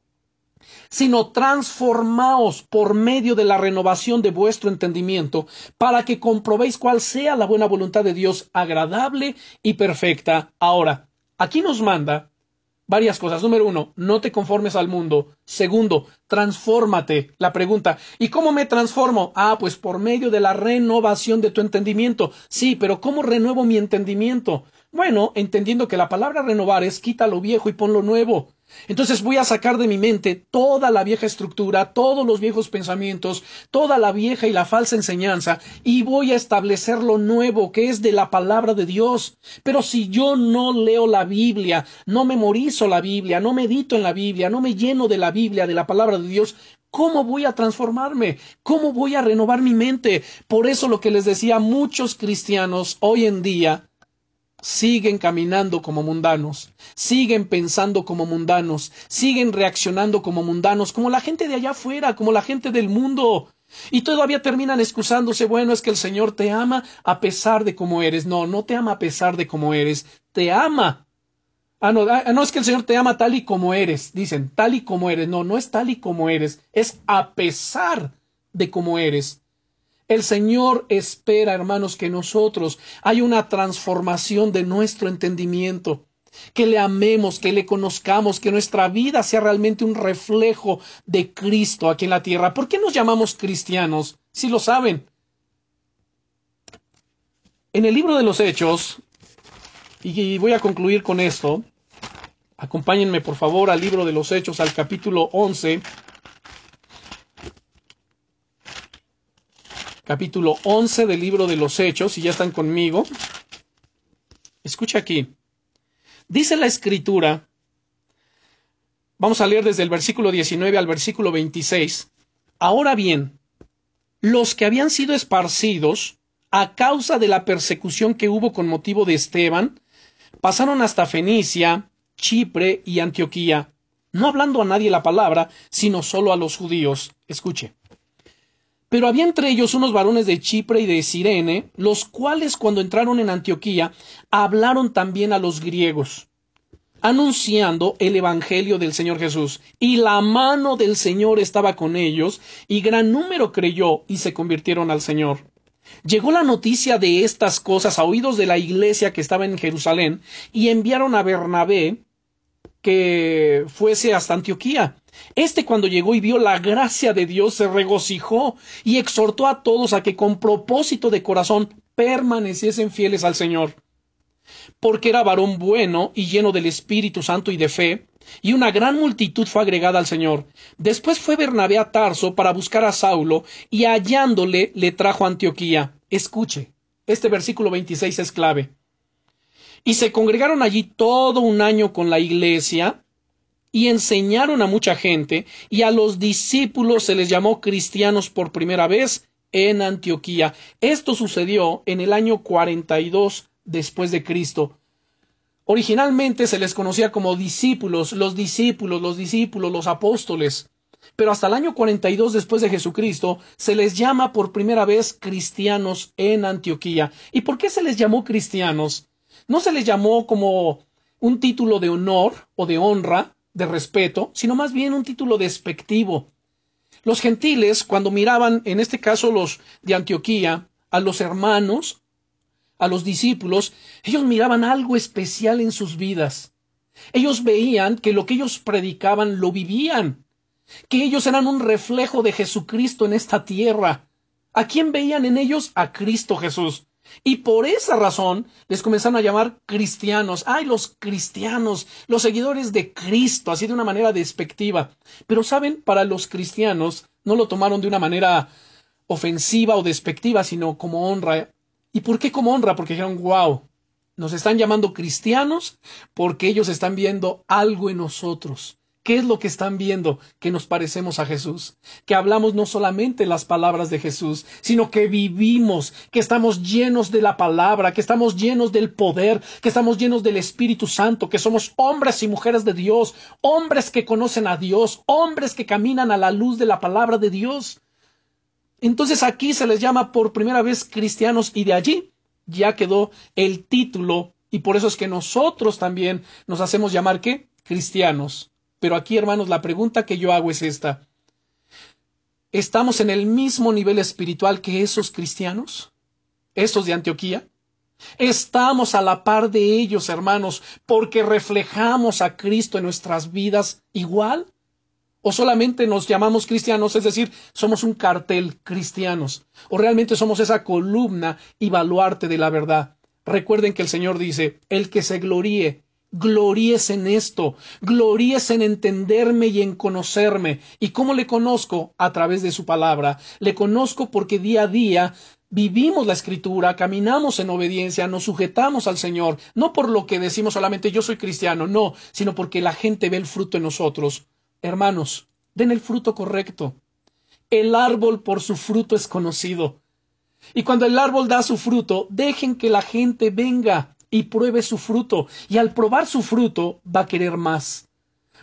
sino transformaos por medio de la renovación de vuestro entendimiento, para que comprobéis cuál sea la buena voluntad de Dios agradable y perfecta. Ahora, aquí nos manda varias cosas. Número uno, no te conformes al mundo. Segundo, transfórmate. La pregunta, ¿y cómo me transformo? Ah, pues por medio de la renovación de tu entendimiento. Sí, pero ¿cómo renuevo mi entendimiento? Bueno, entendiendo que la palabra renovar es quita lo viejo y pon lo nuevo. Entonces voy a sacar de mi mente toda la vieja estructura, todos los viejos pensamientos, toda la vieja y la falsa enseñanza, y voy a establecer lo nuevo que es de la palabra de Dios. Pero si yo no leo la Biblia, no memorizo la Biblia, no medito en la Biblia, no me lleno de la Biblia, de la palabra de Dios, ¿Cómo voy a transformarme? ¿Cómo voy a renovar mi mente? Por eso lo que les decía muchos cristianos hoy en día siguen caminando como mundanos, siguen pensando como mundanos, siguen reaccionando como mundanos, como la gente de allá afuera, como la gente del mundo. Y todavía terminan excusándose, bueno, es que el Señor te ama a pesar de cómo eres. No, no te ama a pesar de cómo eres, te ama. Ah, no, ah, no es que el Señor te ama tal y como eres, dicen, tal y como eres. No, no es tal y como eres, es a pesar de cómo eres. El Señor espera, hermanos, que nosotros hay una transformación de nuestro entendimiento, que le amemos, que le conozcamos, que nuestra vida sea realmente un reflejo de Cristo aquí en la tierra. ¿Por qué nos llamamos cristianos? Si lo saben. En el libro de los Hechos, y voy a concluir con esto, acompáñenme por favor al libro de los Hechos, al capítulo 11, capítulo 11 del libro de los Hechos, si ya están conmigo. Escucha aquí. Dice la escritura, vamos a leer desde el versículo 19 al versículo 26. Ahora bien, los que habían sido esparcidos a causa de la persecución que hubo con motivo de Esteban, pasaron hasta Fenicia, Chipre y Antioquía, no hablando a nadie la palabra, sino solo a los judíos. Escuche. Pero había entre ellos unos varones de Chipre y de Sirene, los cuales cuando entraron en Antioquía hablaron también a los griegos, anunciando el Evangelio del Señor Jesús. Y la mano del Señor estaba con ellos, y gran número creyó y se convirtieron al Señor. Llegó la noticia de estas cosas a oídos de la iglesia que estaba en Jerusalén, y enviaron a Bernabé que fuese hasta Antioquía. Este cuando llegó y vio la gracia de Dios se regocijó y exhortó a todos a que con propósito de corazón permaneciesen fieles al Señor. Porque era varón bueno y lleno del Espíritu Santo y de fe, y una gran multitud fue agregada al Señor. Después fue Bernabé a Tarso para buscar a Saulo, y hallándole le trajo a Antioquía. Escuche, este versículo 26 es clave. Y se congregaron allí todo un año con la iglesia y enseñaron a mucha gente y a los discípulos se les llamó cristianos por primera vez en Antioquía. Esto sucedió en el año 42 después de Cristo. Originalmente se les conocía como discípulos, los discípulos, los discípulos, los apóstoles. Pero hasta el año 42 después de Jesucristo se les llama por primera vez cristianos en Antioquía. ¿Y por qué se les llamó cristianos? no se les llamó como un título de honor o de honra, de respeto, sino más bien un título despectivo. Los gentiles, cuando miraban, en este caso los de Antioquía, a los hermanos, a los discípulos, ellos miraban algo especial en sus vidas. Ellos veían que lo que ellos predicaban lo vivían, que ellos eran un reflejo de Jesucristo en esta tierra. ¿A quién veían en ellos? A Cristo Jesús. Y por esa razón les comenzaron a llamar cristianos. Ay, los cristianos, los seguidores de Cristo, así de una manera despectiva. Pero saben, para los cristianos no lo tomaron de una manera ofensiva o despectiva, sino como honra. ¿Y por qué como honra? Porque dijeron, wow, nos están llamando cristianos porque ellos están viendo algo en nosotros. ¿Qué es lo que están viendo? Que nos parecemos a Jesús, que hablamos no solamente las palabras de Jesús, sino que vivimos, que estamos llenos de la palabra, que estamos llenos del poder, que estamos llenos del Espíritu Santo, que somos hombres y mujeres de Dios, hombres que conocen a Dios, hombres que caminan a la luz de la palabra de Dios. Entonces aquí se les llama por primera vez cristianos y de allí ya quedó el título y por eso es que nosotros también nos hacemos llamar qué? Cristianos. Pero aquí, hermanos, la pregunta que yo hago es esta. ¿Estamos en el mismo nivel espiritual que esos cristianos? ¿Esos de Antioquía? ¿Estamos a la par de ellos, hermanos, porque reflejamos a Cristo en nuestras vidas igual? ¿O solamente nos llamamos cristianos, es decir, somos un cartel cristianos? ¿O realmente somos esa columna y baluarte de la verdad? Recuerden que el Señor dice, el que se gloríe gloríes en esto, gloríes en entenderme y en conocerme. ¿Y cómo le conozco? A través de su palabra. Le conozco porque día a día vivimos la escritura, caminamos en obediencia, nos sujetamos al Señor, no por lo que decimos solamente yo soy cristiano, no, sino porque la gente ve el fruto en nosotros. Hermanos, den el fruto correcto. El árbol por su fruto es conocido. Y cuando el árbol da su fruto, dejen que la gente venga y pruebe su fruto. Y al probar su fruto va a querer más.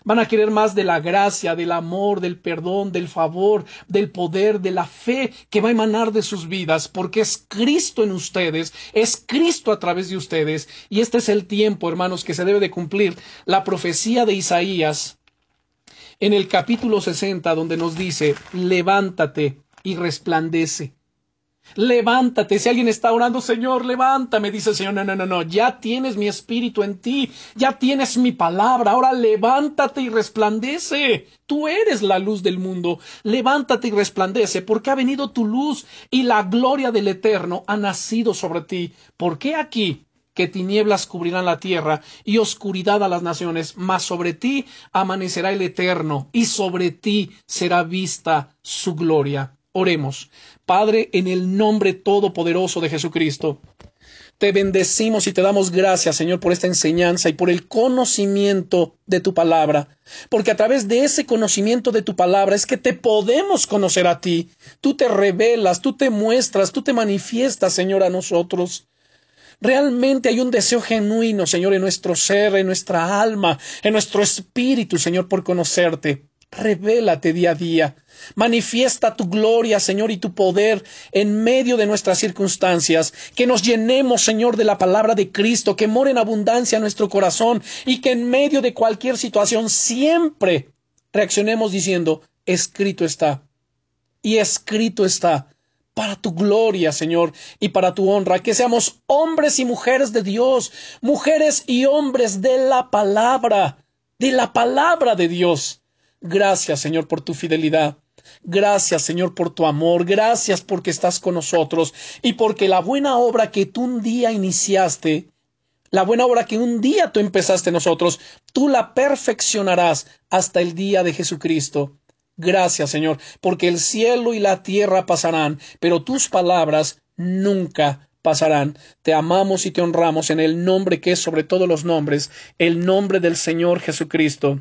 Van a querer más de la gracia, del amor, del perdón, del favor, del poder, de la fe que va a emanar de sus vidas, porque es Cristo en ustedes, es Cristo a través de ustedes, y este es el tiempo, hermanos, que se debe de cumplir la profecía de Isaías en el capítulo 60, donde nos dice, levántate y resplandece. Levántate, si alguien está orando, Señor, levántame, dice el Señor, no, no, no, no, ya tienes mi espíritu en ti, ya tienes mi palabra, ahora levántate y resplandece. Tú eres la luz del mundo, levántate y resplandece, porque ha venido tu luz y la gloria del Eterno ha nacido sobre ti. ¿Por qué aquí? que tinieblas cubrirán la tierra y oscuridad a las naciones, mas sobre ti amanecerá el Eterno y sobre ti será vista su gloria. Oremos. Padre, en el nombre todopoderoso de Jesucristo, te bendecimos y te damos gracias, Señor, por esta enseñanza y por el conocimiento de tu palabra. Porque a través de ese conocimiento de tu palabra es que te podemos conocer a ti. Tú te revelas, tú te muestras, tú te manifiestas, Señor, a nosotros. Realmente hay un deseo genuino, Señor, en nuestro ser, en nuestra alma, en nuestro espíritu, Señor, por conocerte. Revélate día a día. Manifiesta tu gloria, Señor, y tu poder en medio de nuestras circunstancias. Que nos llenemos, Señor, de la palabra de Cristo, que more en abundancia nuestro corazón y que en medio de cualquier situación siempre reaccionemos diciendo, escrito está. Y escrito está para tu gloria, Señor, y para tu honra, que seamos hombres y mujeres de Dios, mujeres y hombres de la palabra, de la palabra de Dios. Gracias, Señor, por tu fidelidad. Gracias, Señor, por tu amor. Gracias porque estás con nosotros y porque la buena obra que tú un día iniciaste, la buena obra que un día tú empezaste nosotros, tú la perfeccionarás hasta el día de Jesucristo. Gracias, Señor, porque el cielo y la tierra pasarán, pero tus palabras nunca pasarán. Te amamos y te honramos en el nombre que es sobre todos los nombres, el nombre del Señor Jesucristo.